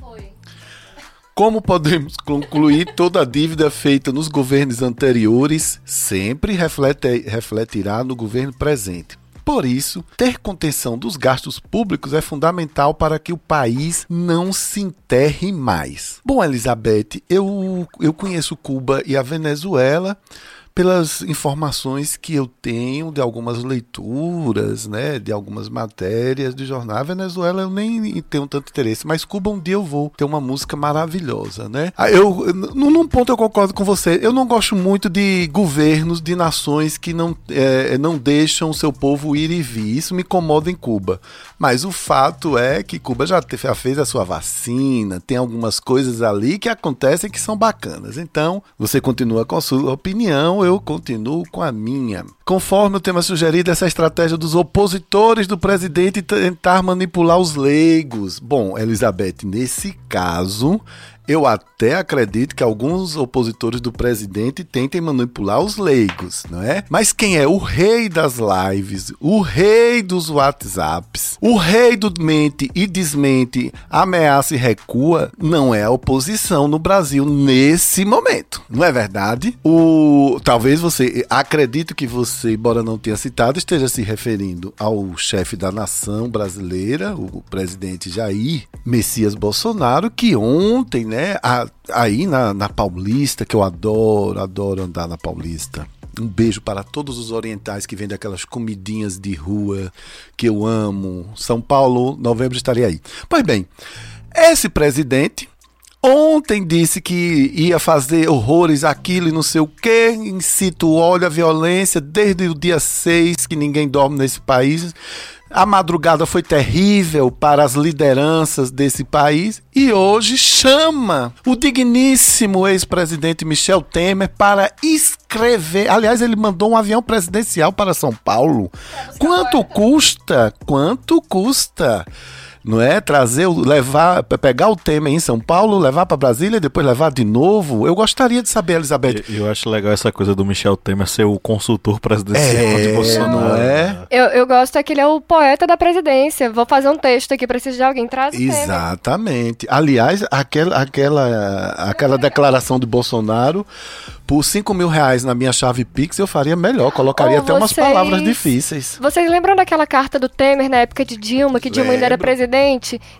Como podemos concluir, toda a dívida feita nos governos anteriores sempre reflete, refletirá no governo presente. Por isso, ter contenção dos gastos públicos é fundamental para que o país não se enterre mais. Bom, Elizabeth, eu, eu conheço Cuba e a Venezuela pelas informações que eu tenho de algumas leituras, né, de algumas matérias de jornal. Venezuela eu nem tenho tanto interesse, mas Cuba um dia eu vou ter uma música maravilhosa, né? Ah, eu, num ponto eu concordo com você. Eu não gosto muito de governos de nações que não, é, não deixam o seu povo ir e vir. Isso me incomoda em Cuba. Mas o fato é que Cuba já, já fez a sua vacina, tem algumas coisas ali que acontecem que são bacanas. Então, você continua com a sua opinião eu continuo com a minha. Conforme o tema sugerido, essa estratégia dos opositores do presidente tentar manipular os leigos. Bom, Elizabeth, nesse caso, eu até acredito que alguns opositores do presidente tentem manipular os leigos, não é? Mas quem é o rei das lives, o rei dos WhatsApps, o rei do mente e desmente, ameaça e recua, não é a oposição no Brasil nesse momento. Não é verdade? O talvez você acredito que você, embora não tenha citado, esteja se referindo ao chefe da nação brasileira, o presidente Jair Messias Bolsonaro, que ontem, né, né? aí na, na Paulista, que eu adoro, adoro andar na Paulista. Um beijo para todos os orientais que vendem aquelas comidinhas de rua que eu amo. São Paulo, novembro estarei aí. Pois bem, esse presidente ontem disse que ia fazer horrores aquilo e não sei o que, incita o ódio à violência desde o dia 6 que ninguém dorme nesse país. A madrugada foi terrível para as lideranças desse país e hoje chama o digníssimo ex-presidente Michel Temer para escrever. Aliás, ele mandou um avião presidencial para São Paulo. Quanto custa? Quanto custa? Não é? Trazer, levar, pegar o tema em São Paulo, levar para Brasília e depois levar de novo. Eu gostaria de saber, Elizabeth. Eu, eu acho legal essa coisa do Michel Temer ser o consultor presidencial é, de Bolsonaro. Não é? Eu, eu gosto é que ele é o poeta da presidência. Vou fazer um texto aqui, preciso de alguém trazer. Exatamente. Aliás, aquela, aquela, aquela declaração de Bolsonaro por 5 mil reais na minha chave Pix, eu faria melhor. Colocaria oh, até umas palavras difíceis. Vocês lembram daquela carta do Temer na época de Dilma, que Dilma ainda era presidente?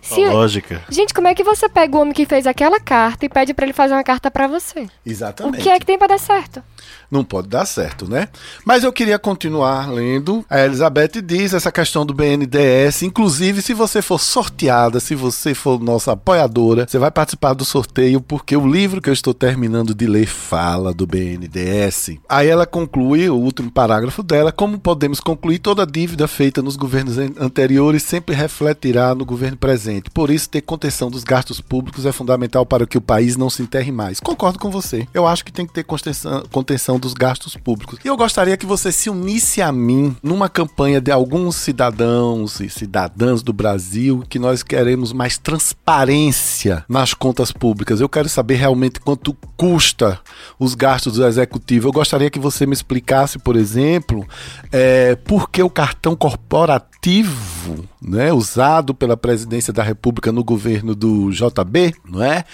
Se... Lógica. Gente, como é que você pega o homem que fez aquela carta e pede para ele fazer uma carta para você? Exatamente. O que é que tem para dar certo? não pode dar certo, né? Mas eu queria continuar lendo. A Elizabeth diz essa questão do BNDES. Inclusive, se você for sorteada, se você for nossa apoiadora, você vai participar do sorteio, porque o livro que eu estou terminando de ler fala do BNDES. Aí ela conclui o último parágrafo dela: como podemos concluir, toda dívida feita nos governos anteriores sempre refletirá no governo presente. Por isso, ter contenção dos gastos públicos é fundamental para que o país não se enterre mais. Concordo com você. Eu acho que tem que ter contenção, contenção dos gastos públicos. E eu gostaria que você se unisse a mim numa campanha de alguns cidadãos e cidadãs do Brasil que nós queremos mais transparência nas contas públicas. Eu quero saber realmente quanto custa os gastos do executivo. Eu gostaria que você me explicasse, por exemplo, é, por que o cartão corporativo, né, usado pela presidência da República no governo do JB, não é,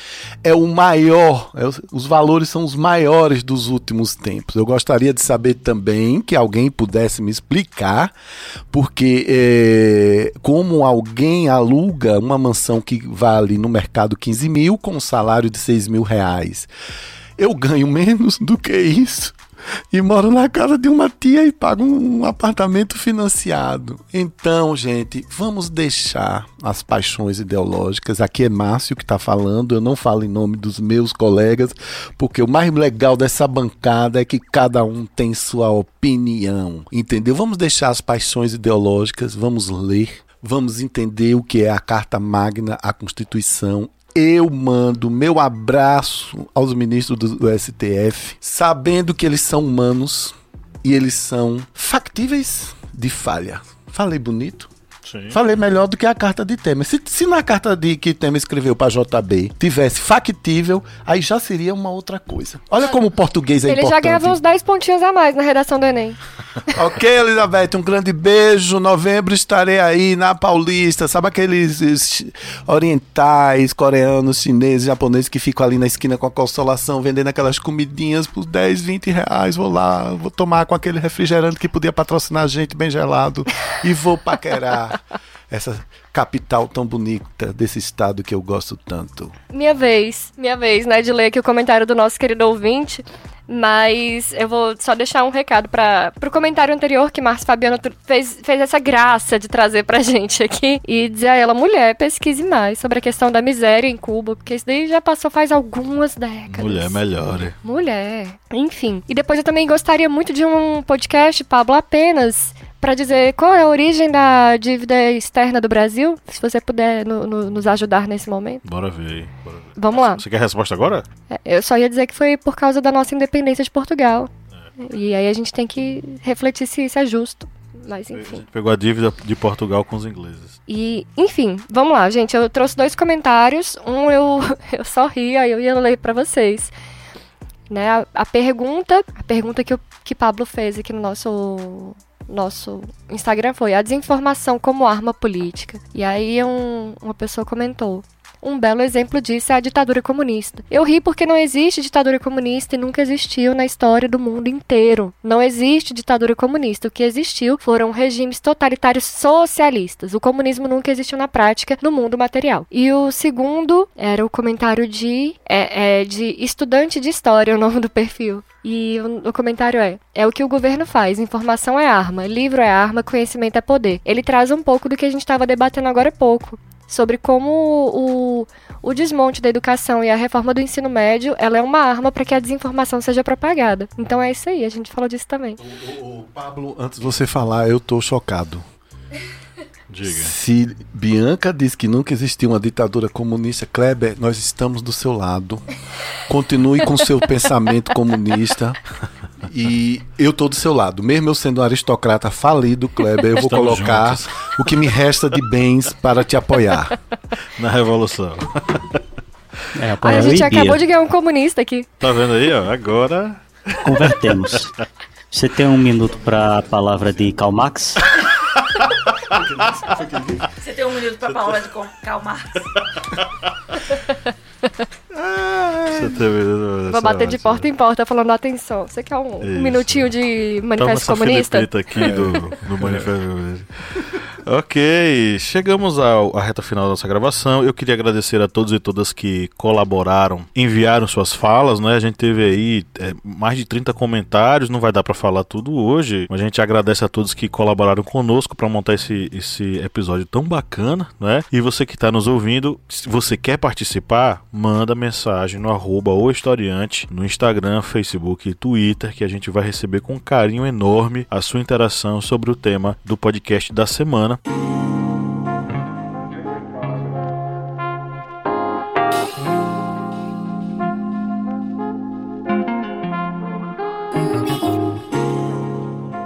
é o maior. É, os valores são os maiores dos últimos tempos. Eu gostaria de saber também que alguém pudesse me explicar, porque é, como alguém aluga uma mansão que vale no mercado 15 mil com um salário de 6 mil reais. Eu ganho menos do que isso e moro na casa de uma tia e pago um apartamento financiado. Então, gente, vamos deixar as paixões ideológicas. Aqui é Márcio que está falando, eu não falo em nome dos meus colegas, porque o mais legal dessa bancada é que cada um tem sua opinião, entendeu? Vamos deixar as paixões ideológicas, vamos ler. Vamos entender o que é a Carta Magna, a Constituição eu mando meu abraço aos ministros do, do, STF, sabendo que eles são humanos e eles são factíveis de falha. Falei bonito? Sim. Falei melhor do que a carta de Temer. Se, se na carta de que Temer escreveu para JB tivesse factível, aí já seria uma outra coisa. Olha como o português é Ele importante. já ganhava uns 10 pontinhos a mais na redação do Enem. ok, Elizabeth, um grande beijo. Novembro estarei aí na Paulista. Sabe aqueles orientais, coreanos, chineses, japoneses que ficam ali na esquina com a consolação vendendo aquelas comidinhas por 10, 20 reais? Vou lá, vou tomar com aquele refrigerante que podia patrocinar a gente bem gelado e vou paquerar essa capital tão bonita desse estado que eu gosto tanto. Minha vez, minha vez, né, de ler aqui o comentário do nosso querido ouvinte. Mas eu vou só deixar um recado para pro comentário anterior que Márcio Fabiano fez, fez essa graça de trazer pra gente aqui e dizer a ela, mulher, pesquise mais sobre a questão da miséria em Cuba, porque isso daí já passou faz algumas décadas. Mulher melhor. Mulher. Enfim. E depois eu também gostaria muito de um podcast, Pablo, apenas para dizer qual é a origem da dívida externa do Brasil, se você puder no, no, nos ajudar nesse momento. Bora ver, bora ver. Vamos lá. Você quer a resposta agora? É, eu só ia dizer que foi por causa da nossa independência de Portugal. É. E aí a gente tem que refletir se isso é justo. Mas enfim. A gente pegou a dívida de Portugal com os ingleses. E, enfim, vamos lá, gente. Eu trouxe dois comentários. Um eu, eu só ri, aí eu ia ler para vocês. Né, a, a, pergunta, a pergunta que, o, que Pablo fez aqui no nosso nosso Instagram foi a desinformação como arma política. E aí um, uma pessoa comentou: um belo exemplo disso é a ditadura comunista. Eu ri porque não existe ditadura comunista e nunca existiu na história do mundo inteiro. Não existe ditadura comunista. O que existiu foram regimes totalitários socialistas. O comunismo nunca existiu na prática no mundo material. E o segundo era o comentário de, é, é, de estudante de história, o nome do perfil. E o, comentário é: é o que o governo faz. Informação é arma, livro é arma, conhecimento é poder. Ele traz um pouco do que a gente estava debatendo agora há pouco sobre como o, o desmonte da educação e a reforma do ensino médio ela é uma arma para que a desinformação seja propagada. Então é isso aí, a gente falou disso também. O, o, o Pablo, antes de você falar, eu tô chocado. Diga. Se Bianca diz que nunca existiu uma ditadura comunista, Kleber, nós estamos do seu lado. Continue com seu pensamento comunista. E eu tô do seu lado. Mesmo eu sendo um aristocrata falido, Kleber, eu vou Estamos colocar juntos. o que me resta de bens para te apoiar. Na revolução. É, a gente acabou de ganhar um comunista aqui. Tá vendo aí, ó? Agora. Convertemos. Você tem um minuto para a palavra de Karl Marx? Você tem um minuto pra palavra de Karl Marx. Vou bater de porta em porta falando atenção. Você quer um, um minutinho de manifesto Toma comunista? aqui do, do manifesto. Ok, chegamos à reta final da nossa gravação. Eu queria agradecer a todos e todas que colaboraram, enviaram suas falas, né? A gente teve aí é, mais de 30 comentários, não vai dar para falar tudo hoje, mas a gente agradece a todos que colaboraram conosco para montar esse, esse episódio tão bacana, né? E você que está nos ouvindo, se você quer participar, manda mensagem no arroba historiante no Instagram, Facebook e Twitter, que a gente vai receber com carinho enorme a sua interação sobre o tema do podcast da semana semana.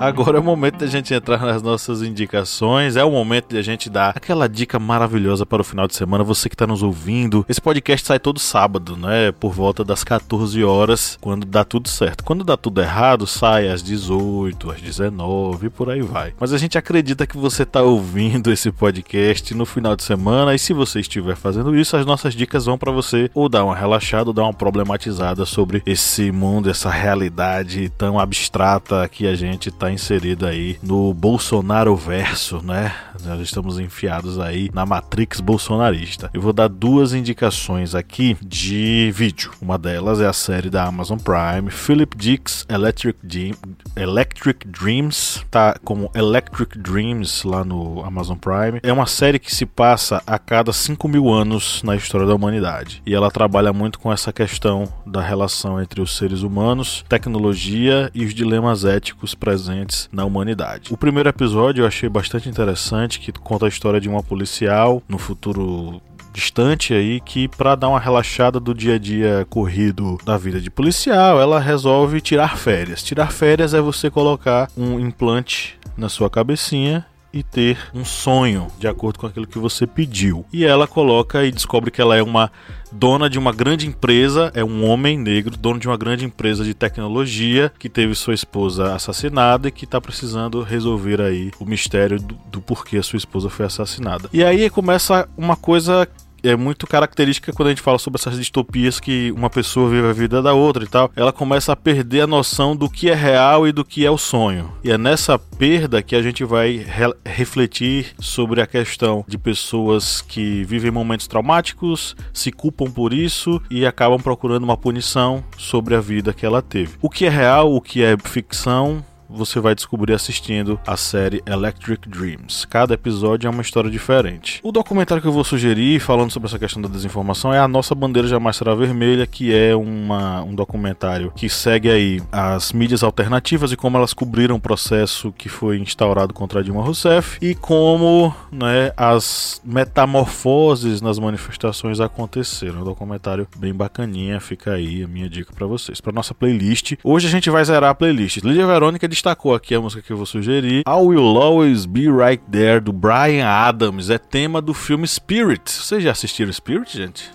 Agora é o momento de a gente entrar nas nossas indicações. É o momento de a gente dar aquela dica maravilhosa para o final de semana. Você que está nos ouvindo. Esse podcast sai todo sábado, né? Por volta das 14 horas, quando dá tudo certo. Quando dá tudo errado, sai às 18, às 19 e por aí vai. Mas a gente acredita que você está ouvindo esse podcast no final de semana e se você estiver fazendo isso, as nossas dicas vão para você ou dar uma relaxada ou dar uma problematizada sobre esse mundo, essa realidade tão abstrata que a gente está inserido aí no Bolsonaro verso, né? Nós estamos enfiados aí na Matrix bolsonarista. Eu vou dar duas indicações aqui de vídeo. Uma delas é a série da Amazon Prime, Philip Dick's Electric, Dream, Electric Dreams, tá como Electric Dreams lá no Amazon Prime. É uma série que se passa a cada 5 mil anos na história da humanidade. E ela trabalha muito com essa questão da relação entre os seres humanos, tecnologia e os dilemas éticos presentes na humanidade. O primeiro episódio eu achei bastante interessante, que conta a história de uma policial no futuro distante aí que para dar uma relaxada do dia a dia corrido da vida de policial, ela resolve tirar férias. Tirar férias é você colocar um implante na sua cabecinha e ter um sonho de acordo com aquilo que você pediu. E ela coloca e descobre que ela é uma dona de uma grande empresa, é um homem negro, dono de uma grande empresa de tecnologia que teve sua esposa assassinada e que está precisando resolver aí o mistério do, do porquê a sua esposa foi assassinada. E aí começa uma coisa é muito característica quando a gente fala sobre essas distopias que uma pessoa vive a vida da outra e tal, ela começa a perder a noção do que é real e do que é o sonho. E é nessa perda que a gente vai re refletir sobre a questão de pessoas que vivem momentos traumáticos, se culpam por isso e acabam procurando uma punição sobre a vida que ela teve. O que é real, o que é ficção, você vai descobrir assistindo a série Electric Dreams. Cada episódio é uma história diferente. O documentário que eu vou sugerir, falando sobre essa questão da desinformação, é A Nossa Bandeira Jamais Será Vermelha, que é uma, um documentário que segue aí as mídias alternativas e como elas cobriram o processo que foi instaurado contra Dilma Rousseff e como né, as metamorfoses nas manifestações aconteceram. Um documentário bem bacaninha, fica aí a minha dica para vocês. Para nossa playlist, hoje a gente vai zerar a playlist. Lídia Verônica destacou aqui a música que eu vou sugerir. I Will Always Be Right There, do Brian Adams. É tema do filme Spirit. Vocês já assistiram Spirit, gente?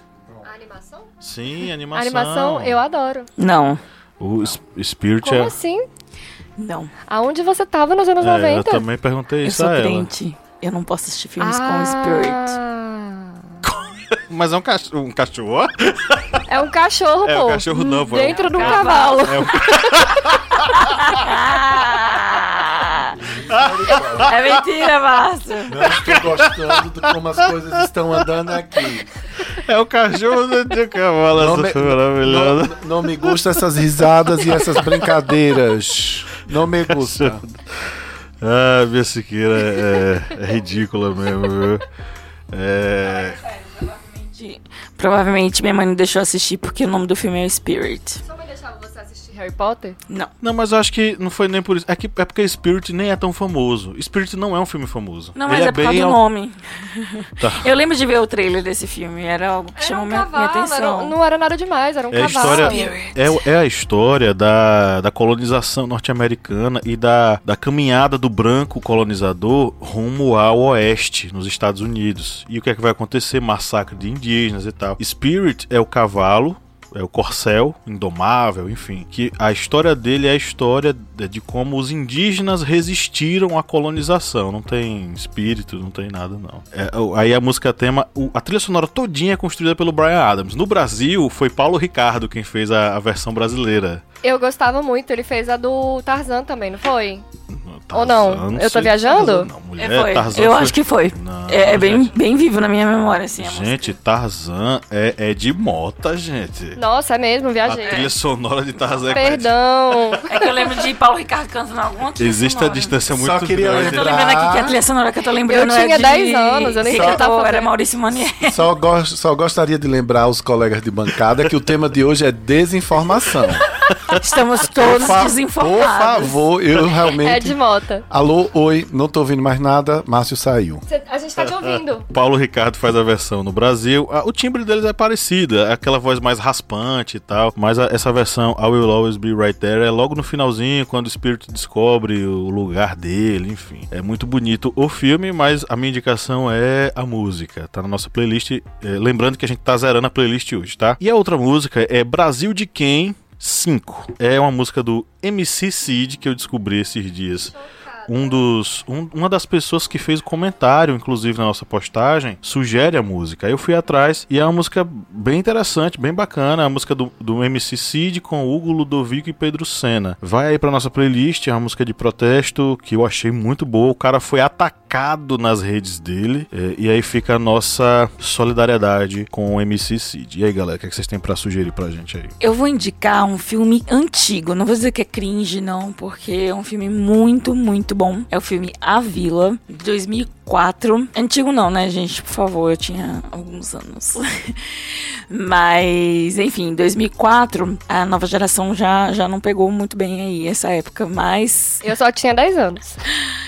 A animação? Sim, A animação. animação eu adoro. Não, O S- Spirit Como é. assim? não. Aonde você tava nos anos É, eu 90? também perguntei Eu isso sou a ela. crente. Eu não posso assistir filmes Ah. com Spirit. Mas é um cachorro. Um cachorro? É um cachorro, É, pô. um cachorro não, pô, é um Dentro de um cavalo. cavalo. É um... é mentira, Márcio. Não estou gostando de como as coisas estão andando aqui. é o cachorro do de cavalo. Não Essa me, foi maravilhosa. não, não me gustam essas risadas e essas brincadeiras. Não me gusta. Ah, minha Siqueira é, é ridícula mesmo, viu? É. Provavelmente- minha mãe não deixou assistir porque o nome do filme é Spirit. Harry Potter? Não. Não, mas eu acho que não foi nem por isso. É, que, é porque Spirit nem é tão famoso. Spirit não é um filme famoso. Não, Ele mas é, por causa do nome. Tá. Eu lembro de ver o trailer desse filme. Era algo que Era chamou um minha, minha cavalo, era- atenção. não era nada demais, era um É cavalo. história, é, é a história da, da colonização norte-americana e da, da caminhada do branco colonizador rumo ao oeste, nos Estados Unidos. E o que é que vai acontecer? Massacre de indígenas e tal. Spirit é o cavalo. É o corcel, indomável, enfim. Que a história dele é a história de como os indígenas resistiram à colonização. Não tem espírito, não tem nada, não. É, aí a música tema. a trilha sonora todinha é construída pelo Brian Adams. No Brasil, foi Paulo Ricardo quem fez a, a versão brasileira. Eu gostava muito, ele fez a do Tarzan também, não foi? Ou Tarzan, não? Eu tô viajando? Tarzan não, mulher, É, foi. Tarzan Eu foi- acho que foi. Não, É, é bem, bem vivo na minha memória, assim. a música. Gente, Tarzan é, é de mota, gente. Nossa, é mesmo, A viajei. trilha sonora de Tarzan é Perdão. É que eu lembro de Paulo Ricardo cantando alguma trilha Existe a sonora. distância muito Só queria grande. Eu tô lembrando aqui que a trilha sonora que eu tô lembrando Eu tinha é de... 10 anos, eu nem que eu tava cantou era. Maurício Manier. Só, gos- só gostaria de lembrar aos colegas de bancada que o tema de hoje é desinformação. Estamos todos desinformados. Por favor, eu É realmente. de mota. Alô, oi, não tô ouvindo mais nada. Márcio saiu. A gente tá te ouvindo. Paulo Ricardo faz a versão no Brasil. Ah, O timbre deles é parecido, é aquela voz mais raspante e tal. Mas a- essa versão, I Will Always Be Right There, é logo no finalzinho, quando o espírito descobre o lugar dele, enfim. É muito bonito o filme, mas a minha indicação é a música. Tá na nossa playlist. É, lembrando que a gente tá zerando a playlist hoje, tá? E a outra música é Brasil de Quem 5. É uma música do MC Cid que eu descobri esses dias um dos um- uma das pessoas que fez o comentário, inclusive na nossa postagem, sugere a música. Aí eu fui atrás e é uma música bem interessante, bem bacana, a música do, do MC Cid com Hugo Ludovico e Pedro Sena. Vai aí pra nossa playlist, é uma música de protesto que eu achei muito boa. O cara foi atacado nas redes dele é, e aí fica a nossa solidariedade com o MC Cid. E aí, galera, o que, é que vocês têm pra sugerir pra gente aí? Eu vou indicar um filme antigo. Não vou dizer que é cringe, não, porque é um filme muito, muito bom. É o filme A Vila, de 2004. Antigo não, né, gente? Por favor, eu tinha alguns anos. Mas, enfim, em 2004, a nova geração já, já não pegou muito bem aí essa época. Mas Eu só tinha 10 anos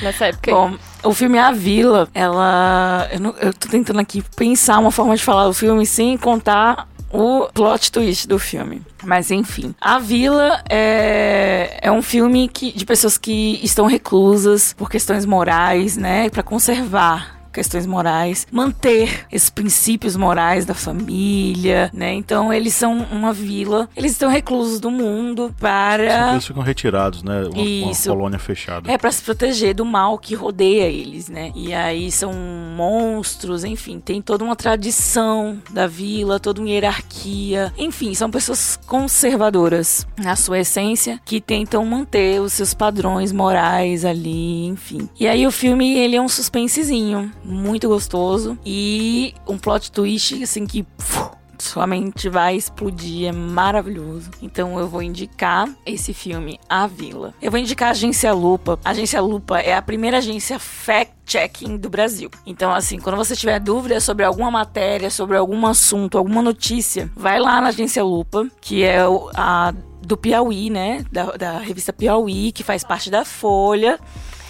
nessa época. aí. Bom, o filme A Vila, ela. Eu, não- eu tô tentando aqui pensar uma forma de falar do filme sem contar o plot twist do filme. Mas enfim. A Vila é, é um filme que, de pessoas que estão reclusas por questões morais, né? Pra conservar questões morais, manter esses princípios morais da família, né? Então eles são uma vila, eles estão reclusos do mundo para eles ficam retirados, né? Uma, uma Isso. colônia fechada. é pra se proteger do mal que rodeia eles, né? E aí são monstros, enfim, tem toda uma tradição da vila, toda uma hierarquia. Enfim, são pessoas conservadoras na sua essência que tentam manter os seus padrões morais ali, enfim. E aí o filme, ele é um suspensezinho, muito gostoso e um plot twist assim que fu, sua mente vai explodir, é maravilhoso. Então eu vou indicar esse filme, A Vila. Eu vou indicar a Agência Lupa. A Agência Lupa é a primeira agência fact-checking do Brasil. Então, assim, quando você tiver dúvida sobre alguma matéria, sobre algum assunto, alguma notícia, vai lá na Agência Lupa, que é a do Piauí, né? Da, da revista Piauí, que faz parte da Folha.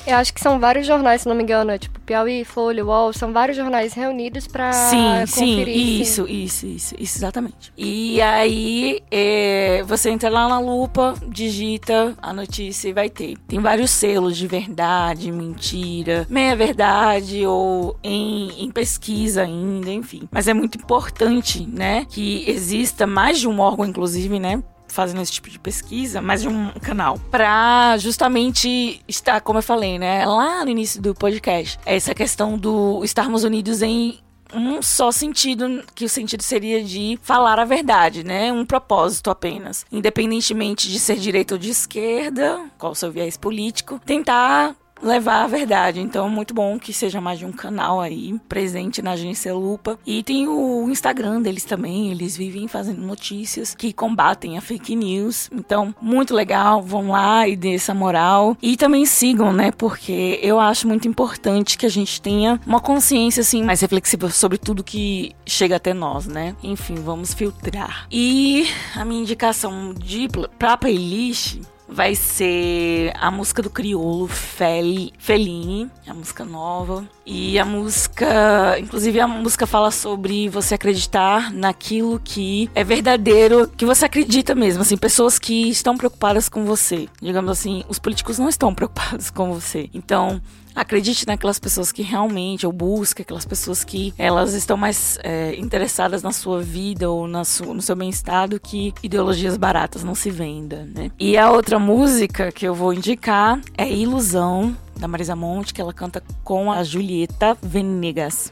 Eu acho que são vários jornais, se não me engano. É tipo Piauí, Folha, UOL. São vários jornais reunidos pra Sim, sim, conferir. sim. isso, isso, isso, isso, exatamente. E aí, é, você entra lá na lupa, digita a notícia e vai ter. Tem vários selos de verdade, mentira, meia verdade ou em, em pesquisa ainda, enfim. Mas é muito importante, né, que exista mais de um órgão, inclusive, né, fazendo esse tipo de pesquisa, mais de um canal, pra justamente estar, como eu falei, né, lá no início do podcast, essa questão do estarmos unidos em um só sentido, que o sentido seria de falar a verdade, né? Um propósito apenas. Independentemente de ser direita ou de esquerda, qual o seu viés político, tentar levar a verdade. Então, muito bom que seja mais de um canal aí presente na agência Lupa. E tem o Instagram deles também, eles vivem fazendo notícias que combatem a fake news. Então, muito legal, vão lá e dê essa moral. E também sigam, né? Porque eu acho muito importante que a gente tenha uma consciência assim mais reflexiva sobre tudo que chega até nós, né? Enfim, vamos filtrar. E a minha indicação de pra playlist vai ser a música do Criolo, Fel, Feline, a música nova. E a música, inclusive a música fala sobre você acreditar naquilo que é verdadeiro, que você acredita mesmo, assim, pessoas que estão preocupadas com você. Digamos assim, os políticos não estão preocupados com você. Então, acredite naquelas pessoas que realmente, ou busque aquelas pessoas que elas estão mais é, interessadas na sua vida ou na no seu bem-estar do que ideologias baratas não se venda, né? E a outra música que eu vou indicar é Ilusão, da Marisa Monte, que ela canta com a Julieta Venegas.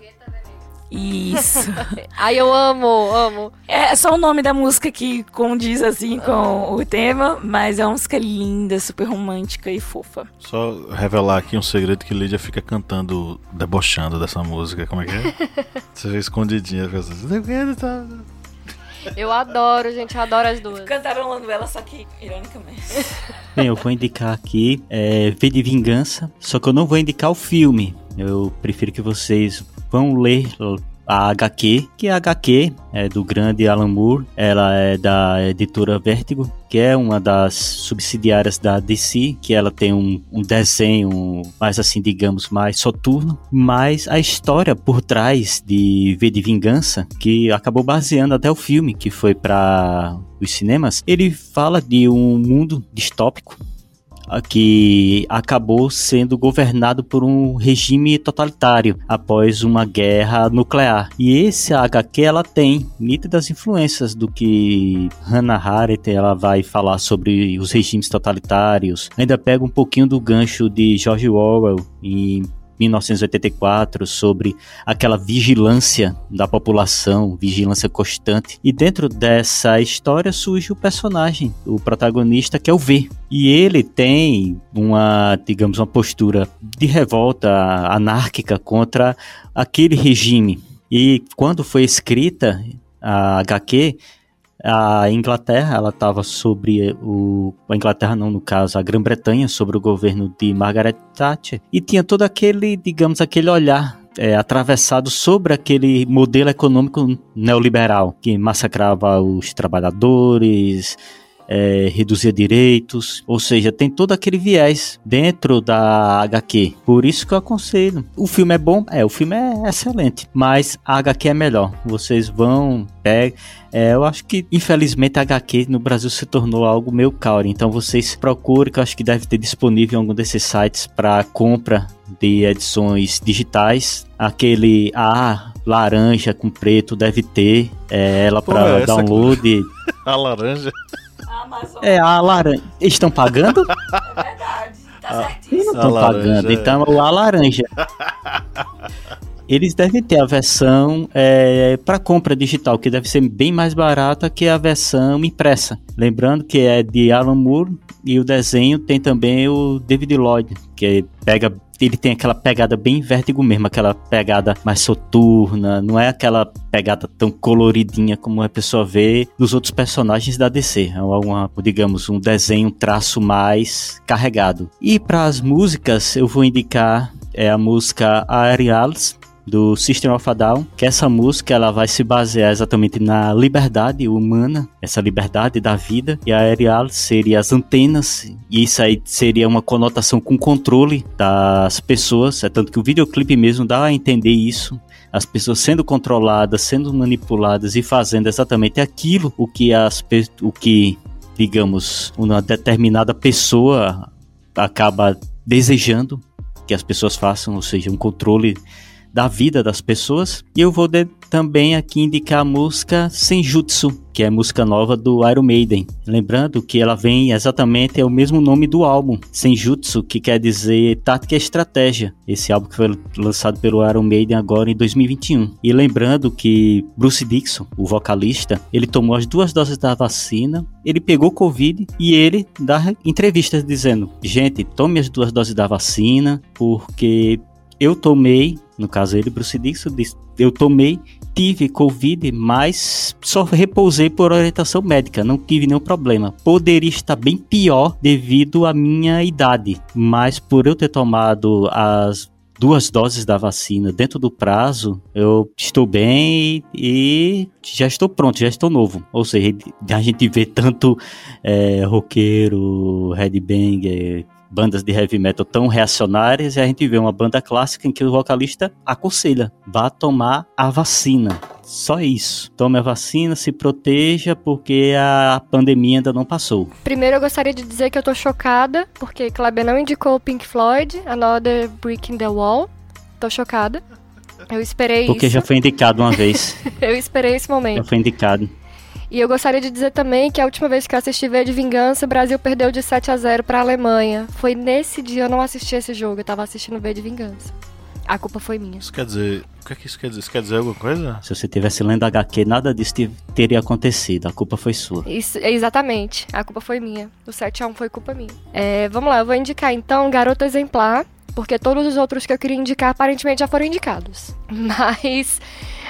Isso. Ai, eu amo, amo. É só o nome da música que condiz assim com o tema, mas é uma música linda, super romântica e fofa. Só revelar aqui um segredo que Lídia fica cantando, debochando dessa música. Como é que é? Você vê escondidinha. fica assim, "Eu quero tá-" Eu adoro, gente, eu adoro as duas. Cantarolando ela, só que ironicamente. Bem, eu vou indicar aqui é, V de Vingança, só que eu não vou indicar o filme. Eu prefiro que vocês vão ler a HQ, que a HQ é do grande Alan Moore, ela é da editora Vertigo, que é uma das subsidiárias da DC, que ela tem um, um desenho mais assim, digamos, mais soturno, mas a história por trás de V de Vingança, que acabou baseando até o filme que foi para os cinemas, ele fala de um mundo distópico que acabou sendo governado por um regime totalitário após uma guerra nuclear. E esse HQ ela tem nítidas influências do que Hannah Arendt ela vai falar sobre os regimes totalitários. Ainda pega um pouquinho do gancho de George Orwell em 1984 sobre aquela vigilância da população, vigilância constante. E dentro dessa história surge o personagem, o protagonista que é o V. E ele tem uma, digamos, uma postura de revolta anárquica contra aquele regime. E quando foi escrita a HQ, a Inglaterra, ela estava sobre o a Inglaterra não, no caso, a Grã-Bretanha sobre o governo de Margaret Thatcher e tinha todo aquele, digamos, aquele olhar é, atravessado sobre aquele modelo econômico neoliberal que massacrava os trabalhadores, é, reduzir direitos, ou seja, tem todo aquele viés dentro da HQ. Por isso que eu aconselho. O filme é bom, é, o filme é excelente, mas a HQ é melhor. Vocês vão, pegam. É, eu acho que, infelizmente, a HQ no Brasil se tornou algo meio caro. Então vocês procurem, que eu acho que deve ter disponível em algum desses sites para compra de edições digitais. Aquele A laranja com preto deve ter é, ela para é download. A laranja. É, a laranja. Eles estão pagando? É verdade. Tá certíssimo. Não estão pagando. é. Então, a laranja. Eles devem ter a versão é, para compra digital, que deve ser bem mais barata que a versão impressa. Lembrando que é de Alan Moore e o desenho tem também o David Lloyd, que pega ele tem aquela pegada bem vértigo mesmo, aquela pegada mais soturna, não é aquela pegada tão coloridinha como a pessoa vê nos outros personagens da DC. É uma, digamos, um desenho, um traço mais carregado. E para as músicas, eu vou indicar é a música Aerials, do System of a Down, que essa música ela vai se basear exatamente na liberdade humana, essa liberdade da vida, e a aerial seria as antenas, e isso aí seria uma conotação com controle das pessoas, é tanto que o videoclipe mesmo dá a entender isso, as pessoas sendo controladas, sendo manipuladas e fazendo exatamente aquilo o que as o que digamos uma determinada pessoa acaba desejando que as pessoas façam, ou seja, um controle da vida das pessoas. E eu vou também aqui indicar a música Senjutsu, que é música nova do Iron Maiden. Lembrando que ela vem exatamente, é o mesmo nome do álbum, Senjutsu, que quer dizer tática e estratégia. Esse álbum que foi lançado pelo Iron Maiden agora em 2021. E lembrando que Bruce Dixon, o vocalista, ele tomou as duas doses da vacina, ele pegou Covid e ele dá entrevistas dizendo: gente, tome as duas doses da vacina, porque eu tomei, no caso ele, Bruce Dixon, disse, eu tomei, tive Covid, mas só repousei por orientação médica, não tive nenhum problema. Poderia estar bem pior devido à minha idade, mas por eu ter tomado as duas doses da vacina dentro do prazo, eu estou bem e já estou pronto, já estou novo. Ou seja, a gente vê tanto é, roqueiro, headbanger, bandas de heavy metal tão reacionárias e a gente vê uma banda clássica em que o vocalista aconselha: vá tomar a vacina. Só isso. Tome a vacina, se proteja, porque a pandemia ainda não passou. Primeiro eu gostaria de dizer que eu tô chocada, porque Kleber não indicou o Pink Floyd, Another Brick in the Wall. Tô chocada. Eu esperei Porque isso. já foi indicado uma vez. eu esperei esse momento. Já foi indicado. E eu gostaria de dizer também que a última vez que eu assisti V de Vingança, o Brasil perdeu de 7 a 0 para a Alemanha. Foi nesse dia eu não assisti esse jogo, eu tava assistindo V de Vingança. A culpa foi minha. Isso quer dizer. O que é que isso quer dizer? Isso quer dizer alguma coisa? Se você tivesse lendo HQ, nada disso teria acontecido. A culpa foi sua. Isso, exatamente. A culpa foi minha. O 7 a 1 foi culpa minha. É, vamos lá, eu vou indicar então Garoto Exemplar, porque todos os outros que eu queria indicar aparentemente já foram indicados. Mas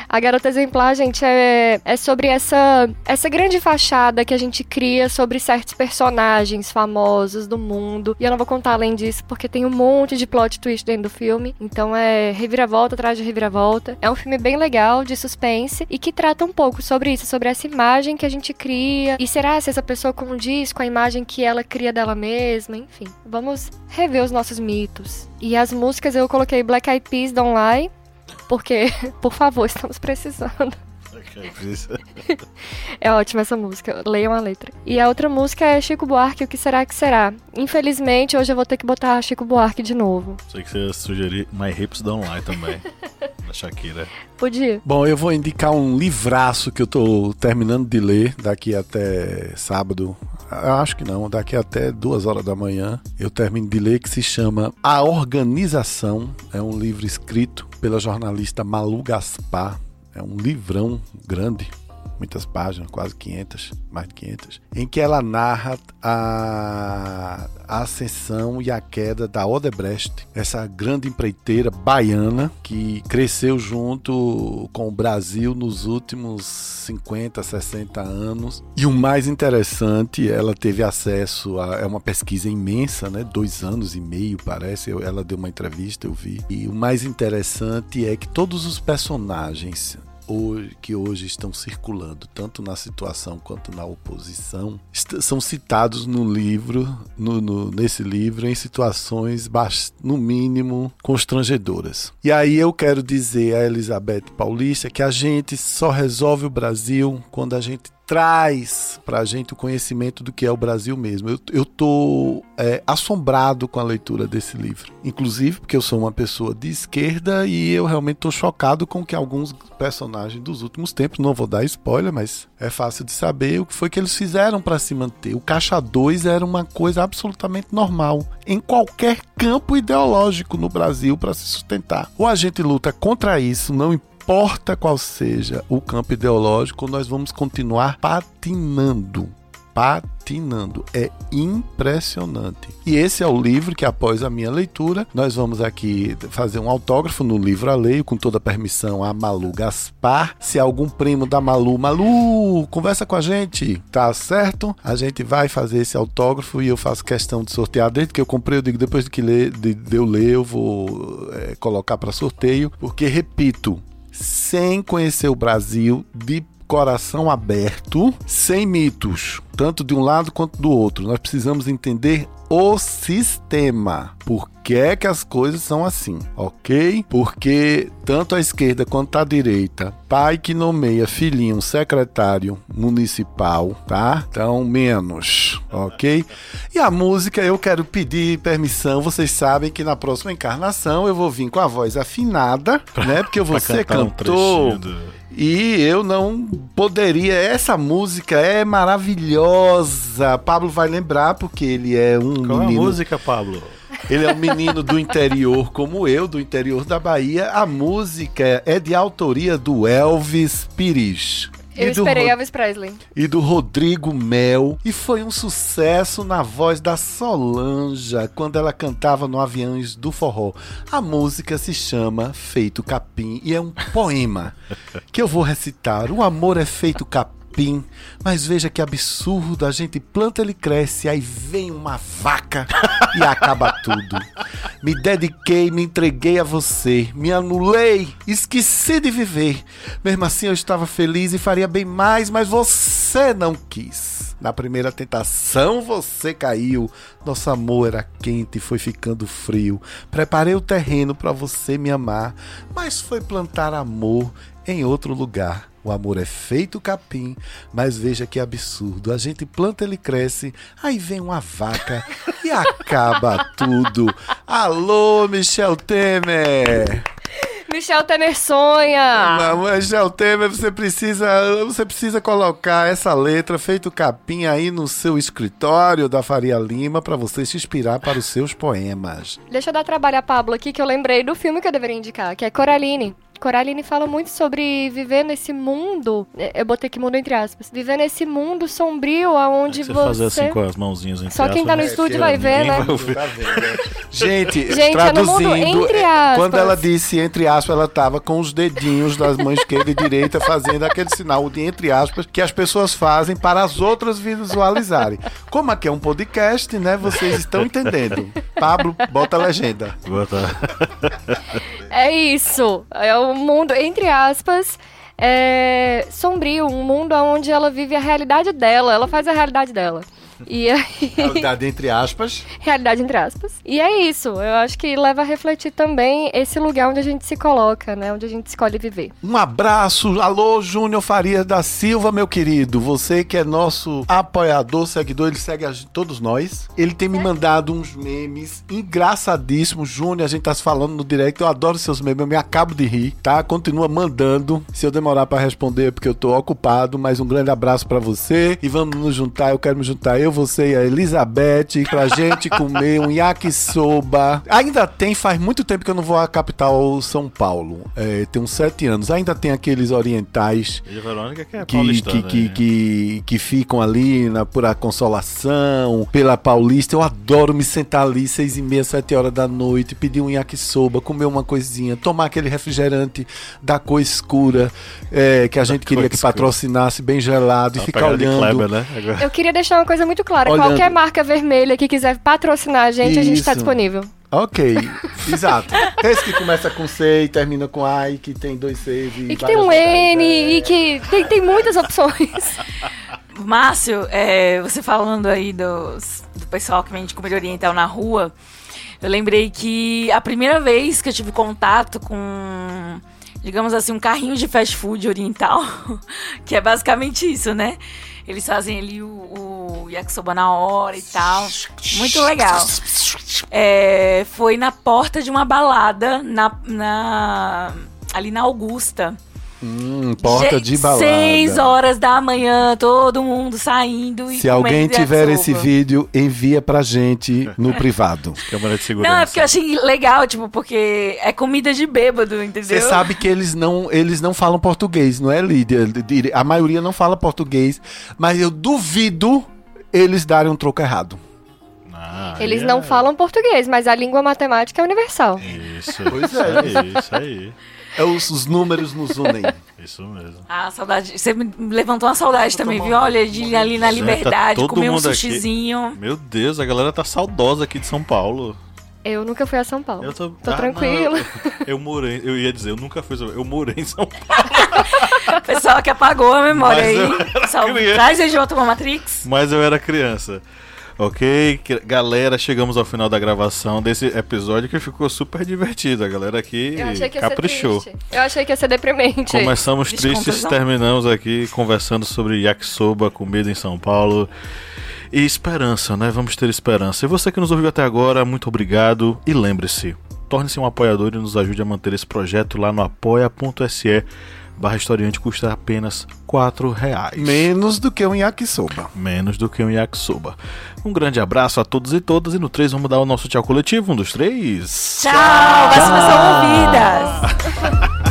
A Garota Exemplar, gente, é, é sobre essa, essa grande fachada que a gente cria sobre certos personagens famosos do mundo. E eu não vou contar além disso, porque tem um monte de plot twist dentro do filme. Então é reviravolta atrás de reviravolta. É um filme bem legal, de suspense, e que trata um pouco sobre isso, sobre essa imagem que a gente cria. E será se essa pessoa condiz com a imagem que ela cria dela mesma? Enfim, vamos rever os nossos mitos. E as músicas eu coloquei Black Eyed Peas Don't Lie, porque, por favor, estamos precisando. É ótima essa música, leiam a letra. E a outra música é Chico Buarque, O Que Será Que Será. Infelizmente, hoje eu vou ter que botar Chico Buarque de novo. Sei que você ia sugerir My Hips Don't Lie também, da Shakira. Podia. Bom, eu vou indicar um livraço que eu tô terminando de ler daqui até sábado. Acho que não, daqui até duas horas da manhã eu termino de ler que se chama A Organização. É um livro escrito pela jornalista Malu Gaspar. É um livrão grande, muitas páginas, quase 500, mais de 500, em que ela narra a, ascensão e a queda da Odebrecht, essa grande empreiteira baiana que cresceu junto com o Brasil nos últimos 50, 60 anos. E o mais interessante, ela teve acesso a é uma pesquisa imensa, né? Dois anos e meio, parece. Ela deu uma entrevista, eu vi. E o mais interessante é que todos os personagens que hoje estão circulando, tanto na situação quanto na oposição, são citados no livro, no, no- nesse livro, em situações, no mínimo, constrangedoras. E aí eu quero dizer a Elizabeth Paulista que a gente só resolve o Brasil quando a gente traz pra gente o conhecimento do que é o Brasil mesmo. Eu, eu tô é, assombrado com a leitura desse livro. Inclusive porque eu sou uma pessoa de esquerda e eu realmente tô chocado com que alguns personagens dos últimos tempos, não vou dar spoiler, mas é fácil de saber o que foi que eles fizeram para se manter. O Caixa 2 era uma coisa absolutamente normal em qualquer campo ideológico no Brasil para se sustentar. Ou a gente luta contra isso, não importa qual seja o campo ideológico, nós vamos continuar patinando. Patinando. É impressionante. E esse é o livro que, após a minha leitura, nós vamos aqui fazer um autógrafo no livro a leio, com toda a permissão a Malu Gaspar. Se algum primo da Malu, Malu, conversa com a gente, tá certo? A gente vai fazer esse autógrafo e eu faço questão de sortear. Desde que eu comprei, eu digo, depois de que ler, de, de eu ler, eu vou é, colocar para sorteio, porque, repito, sem conhecer o Brasil de coração aberto, sem mitos, tanto de um lado quanto do outro. Nós precisamos entender o sistema. Por que é que as coisas são assim, ok? Porque tanto a esquerda quanto a direita, pai que nomeia filhinho secretário municipal, tá? Então, menos, ok? E a música, eu quero pedir permissão. Vocês sabem que na próxima encarnação eu vou vir com a voz afinada, né? Porque Pra você cantar um cantou. trechinho do- E eu não poderia. Essa música é maravilhosa. Pablo vai lembrar porque ele é um Qual é a menino. música, Pablo? Ele é um menino do interior como eu, do interior da Bahia. A música é de autoria do Elvis Pires. Eu e esperei Elvis Presley. e do Rodrigo Mel. E foi um sucesso na voz da Solanja, quando ela cantava no Aviões do Forró. A música se chama Feito Capim e é um poema que eu vou recitar. O amor é feito capim, mas veja que absurdo, a gente planta, ele cresce, aí vem uma vaca e acaba tudo. Me dediquei, me entreguei a você, me anulei, esqueci de viver. Mesmo assim eu estava feliz e faria bem mais, mas você não quis. Na primeira tentação você caiu. Nosso amor era quente e foi ficando frio. Preparei o terreno para você me amar, mas foi plantar amor em outro lugar. O amor é feito capim, mas veja que absurdo. A gente planta, ele cresce, aí vem uma vaca e acaba tudo. Alô, Michel Temer! Michel Temer sonha! Michel Temer, você precisa, você precisa colocar essa letra feito capim aí no seu escritório da Faria Lima para você se inspirar para os seus poemas. Deixa eu dar trabalho a Pablo aqui, que eu lembrei do filme que eu deveria indicar, que é Coraline. Coraline fala muito sobre viver nesse mundo. é, Eu botei aqui mundo entre aspas. Viver nesse mundo sombrio aonde você você. fazer assim com as mãozinhas entre Só quem tá no aspas, estúdio que vai ver, né? vai. Tá né? Gente, Gente, é no mundo traduzindo, entre é, aspas. quando ela disse entre aspas, ela tava com os dedinhos das mãos esquerda e direita fazendo aquele sinal de entre aspas que as pessoas fazem para as outras visualizarem. Como aqui é um podcast, né? Vocês estão entendendo. Pablo, bota a legenda. Bota- É isso. É o mundo, entre aspas, é sombrio, um mundo onde ela vive a realidade dela, ela faz a realidade dela. E aí, Realidade entre aspas. realidade entre aspas. E é isso. Eu acho que leva a refletir também esse lugar onde a gente se coloca, né? Onde a gente escolhe viver. Um abraço, alô Júnior Farias da Silva, meu querido. Você que é nosso apoiador, seguidor, ele segue a todos nós. Ele tem me mandado uns memes engraçadíssimos. Júnior, a gente tá se falando no direct. Eu adoro seus memes, eu me acabo de rir, tá? Continua mandando. Se eu demorar pra responder é porque eu tô ocupado, mas um grande abraço pra você e vamos nos juntar. Eu quero me juntar eu, você e a Elizabeth pra gente comer um yakisoba. Ainda tem, faz muito tempo que eu não vou à capital São Paulo. É, tem uns sete anos. Ainda tem aqueles orientais E a Verônica que é que, paulistana. que, que, né? que, que ficam ali na, por a Consolação, pela Paulista. Eu adoro me sentar ali seis e meia, sete horas da noite, pedir um yakisoba, comer uma coisinha, tomar aquele refrigerante da cor escura é, que a gente queria que escura. patrocinasse, bem gelado, e ficar olhando. Kleber, né? Agora- Eu queria deixar uma coisa muito clara. Olhando. Qualquer marca vermelha que quiser patrocinar a gente, a gente tá Isso. disponível. Ok, exato. Esse que começa com C e termina com A e que tem dois Cs e, E que tem um. N, É. e que tem, tem muitas opções. Márcio, é, você falando aí dos, do pessoal que vende comida oriental na rua, eu lembrei que a primeira vez que eu tive contato com, digamos assim, um carrinho de fast food oriental, que é basicamente isso, né? Eles fazem ali o, o yakisoba na hora e tal. Muito legal. É, foi na porta de uma balada na, na- ali na Augusta. Hum, porta de balada. Seis horas da manhã, todo mundo saindo e Se alguém tiver esse vídeo, envia pra gente no privado. Câmara de segurança. Não, é porque eu achei legal, tipo, porque é comida de bêbado, entendeu? Você sabe que eles não, eles não falam português, não é, Lídia? A maioria não fala português, mas eu duvido eles darem um troco errado. Ah, Eles aí não é- falam português, mas a língua matemática é universal. Isso, Pois é. aí, isso aí. É os, os números nos unem. Isso mesmo. Ah, saudade. Você me levantou uma saudade também, viu? Olha, de ir ali na Gente, tá liberdade, todo comer um mundo aqui. sushizinho. Meu Deus, a galera tá saudosa aqui de São Paulo. Eu nunca fui a São Paulo. Eu tô, Tô Ah, tranquilo. não, eu, eu morei, eu ia dizer, eu nunca fui, eu morei em São Paulo, Pessoal que apagou a memória Mas aí. eu era Só traz ele de volta pra Matrix. mas eu era criança. Ok, galera, chegamos ao final da gravação desse episódio que ficou super divertido. A galera aqui caprichou. Eu achei que ia ser deprimente. Começamos tristes, terminamos aqui conversando sobre yakisoba, comida em São Paulo. E esperança, né? Vamos ter esperança. E você que nos ouviu até agora, muito obrigado. E lembre-se, torne-se um apoiador e nos ajude a manter esse projeto lá no apoia.se barra historiante custa apenas 4 reais. Menos do que um yakisoba. Menos do que um yakisoba. Um grande abraço a todos e todas. E no 3 vamos dar o nosso tchau coletivo. Um dos três. Tchau! Vacinas são ouvidas!